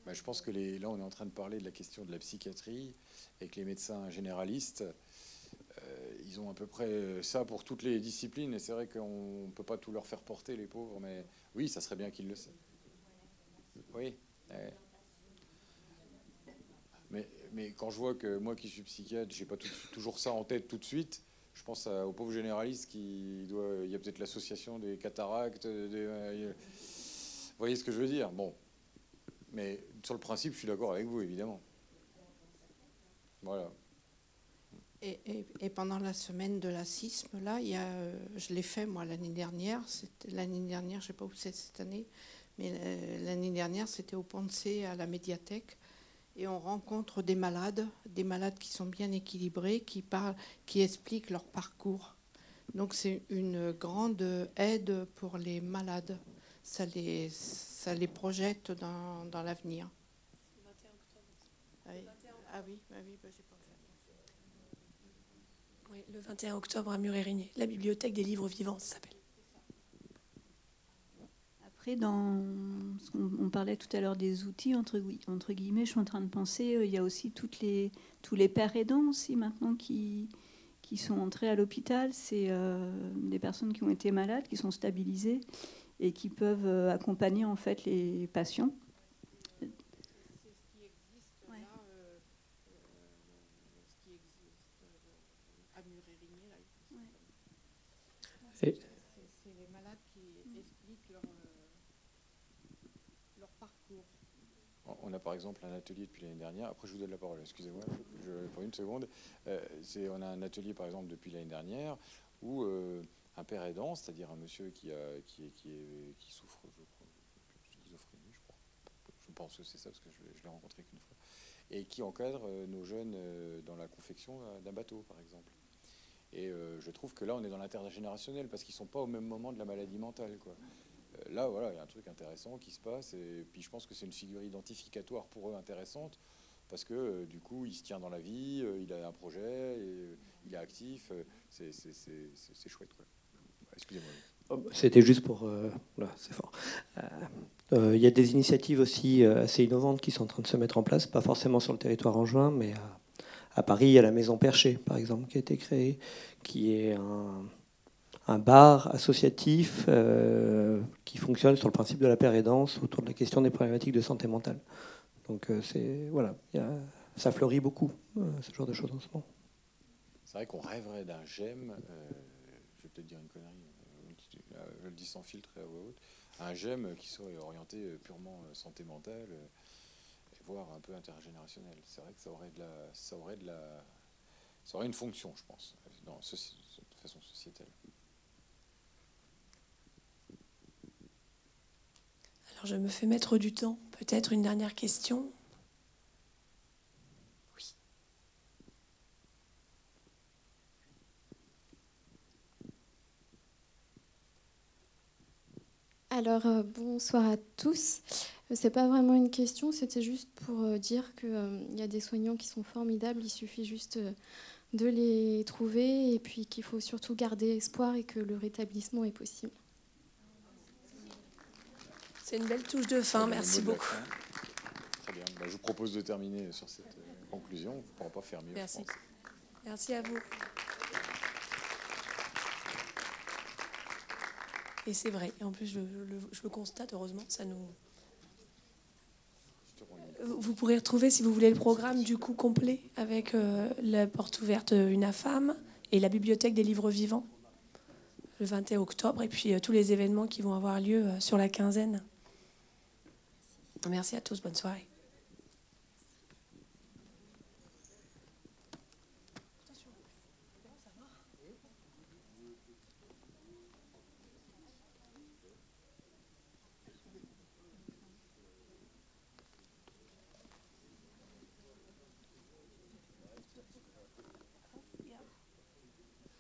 Bah, je pense que les, là, on est en train de parler de la question de la psychiatrie avec les médecins généralistes. Euh, ils ont à peu près ça pour toutes les disciplines, et c'est vrai qu'on ne peut pas tout leur faire porter, les pauvres, mais oui, ça serait bien qu'ils le sachent. Oui. Mais mais quand je vois que moi qui suis psychiatre, j'ai pas toujours ça en tête tout de suite, je pense aux pauvres généralistes qui doit, il y a peut-être l'association des cataractes. Euh, vous voyez ce que je veux dire? Bon, mais sur le principe, je suis d'accord avec vous, évidemment. Voilà. Et, pendant la semaine de l'assisme, là, il y a, je l'ai fait moi l'année dernière. L'année dernière, je ne sais pas où c'est cette année, mais euh, l'année dernière, c'était au Pont à la médiathèque. Et on rencontre des malades, des malades qui sont bien équilibrés, qui parlent, qui expliquent leur parcours. Donc c'est une grande aide pour les malades. Ça les, ça les projette dans, dans l'avenir. Ah oui, ah bah, le 21 octobre à Murérigné, la bibliothèque des livres vivants, s'appelle. Après, dans, on, parlait tout à l'heure des outils, entre, entre, guillemets, je suis en train de penser, euh, il y a aussi toutes les, tous les pères aidants aussi maintenant qui, qui sont entrés à l'hôpital. C'est euh, des personnes qui ont été malades, qui sont stabilisées et qui peuvent euh, accompagner en fait les patients. on par exemple un atelier depuis l'année dernière. Après, je vous donne la parole, excusez-moi, pour une seconde. Euh, on a un atelier par exemple depuis l'année dernière où euh, un père aidant, c'est-à-dire un monsieur qui, qui, qui, souffre, je crois, schizophrénie, je crois. Je pense que c'est ça parce que je, je l'ai rencontré qu'une fois. Et qui encadre euh, nos jeunes dans la confection d'un bateau, par exemple. Et je trouve que là, on est dans l'intergénérationnel parce qu'ils ne sont pas au même moment de la maladie mentale. Quoi là, voilà, il y a un truc intéressant qui se passe. Et puis je pense que c'est une figure identificatoire pour eux intéressante parce que euh, du coup, il se tient dans la vie, euh, il a un projet, et, euh, il est actif. c'est chouette. Excusez-moi. Oh, c'était juste pour. là, c'est fort. Il y a des initiatives aussi assez innovantes qui sont en train de se mettre en place, pas forcément sur le territoire en juin, mais à, à Paris, il y a la Maison Perchée, par exemple, qui a été créée, qui est un un bar associatif euh, qui fonctionne sur le principe de la paire aidance autour de la question des problématiques de santé mentale. Donc euh, voilà, ça fleurit beaucoup euh, ce genre de choses en ce moment. C'est vrai qu'on rêverait d'un GEM, je vais peut-être dire une connerie, je le dis sans filtre et à haute, un GEM qui serait orienté purement santé mentale, voire un peu intergénérationnel. C'est vrai que ça aurait de la, ça aurait de la, ça aurait une fonction, je pense, de façon sociétale. Je me fais mettre du temps. Peut-être une dernière question. Oui. Alors, euh, bonsoir à tous. Euh, c'est pas vraiment une question, c'était juste pour euh, dire qu'il y a des soignants qui sont formidables, il suffit juste de les trouver et puis qu'il faut surtout garder espoir et que le rétablissement est possible. C'est une belle touche de fin, merci beaucoup. Très bien, bah, je vous propose de terminer sur cette euh, conclusion. On ne pourra pas faire mieux. Merci. Merci à vous. Et c'est vrai, et en plus je, le, constate, heureusement, ça nous... Vous pourrez retrouver, si vous voulez, le programme du coup complet avec euh, la porte ouverte Une femme et la bibliothèque des livres vivants le 21 octobre, et puis euh, tous les événements qui vont avoir lieu sur la quinzaine. Merci à tous, bonne soirée.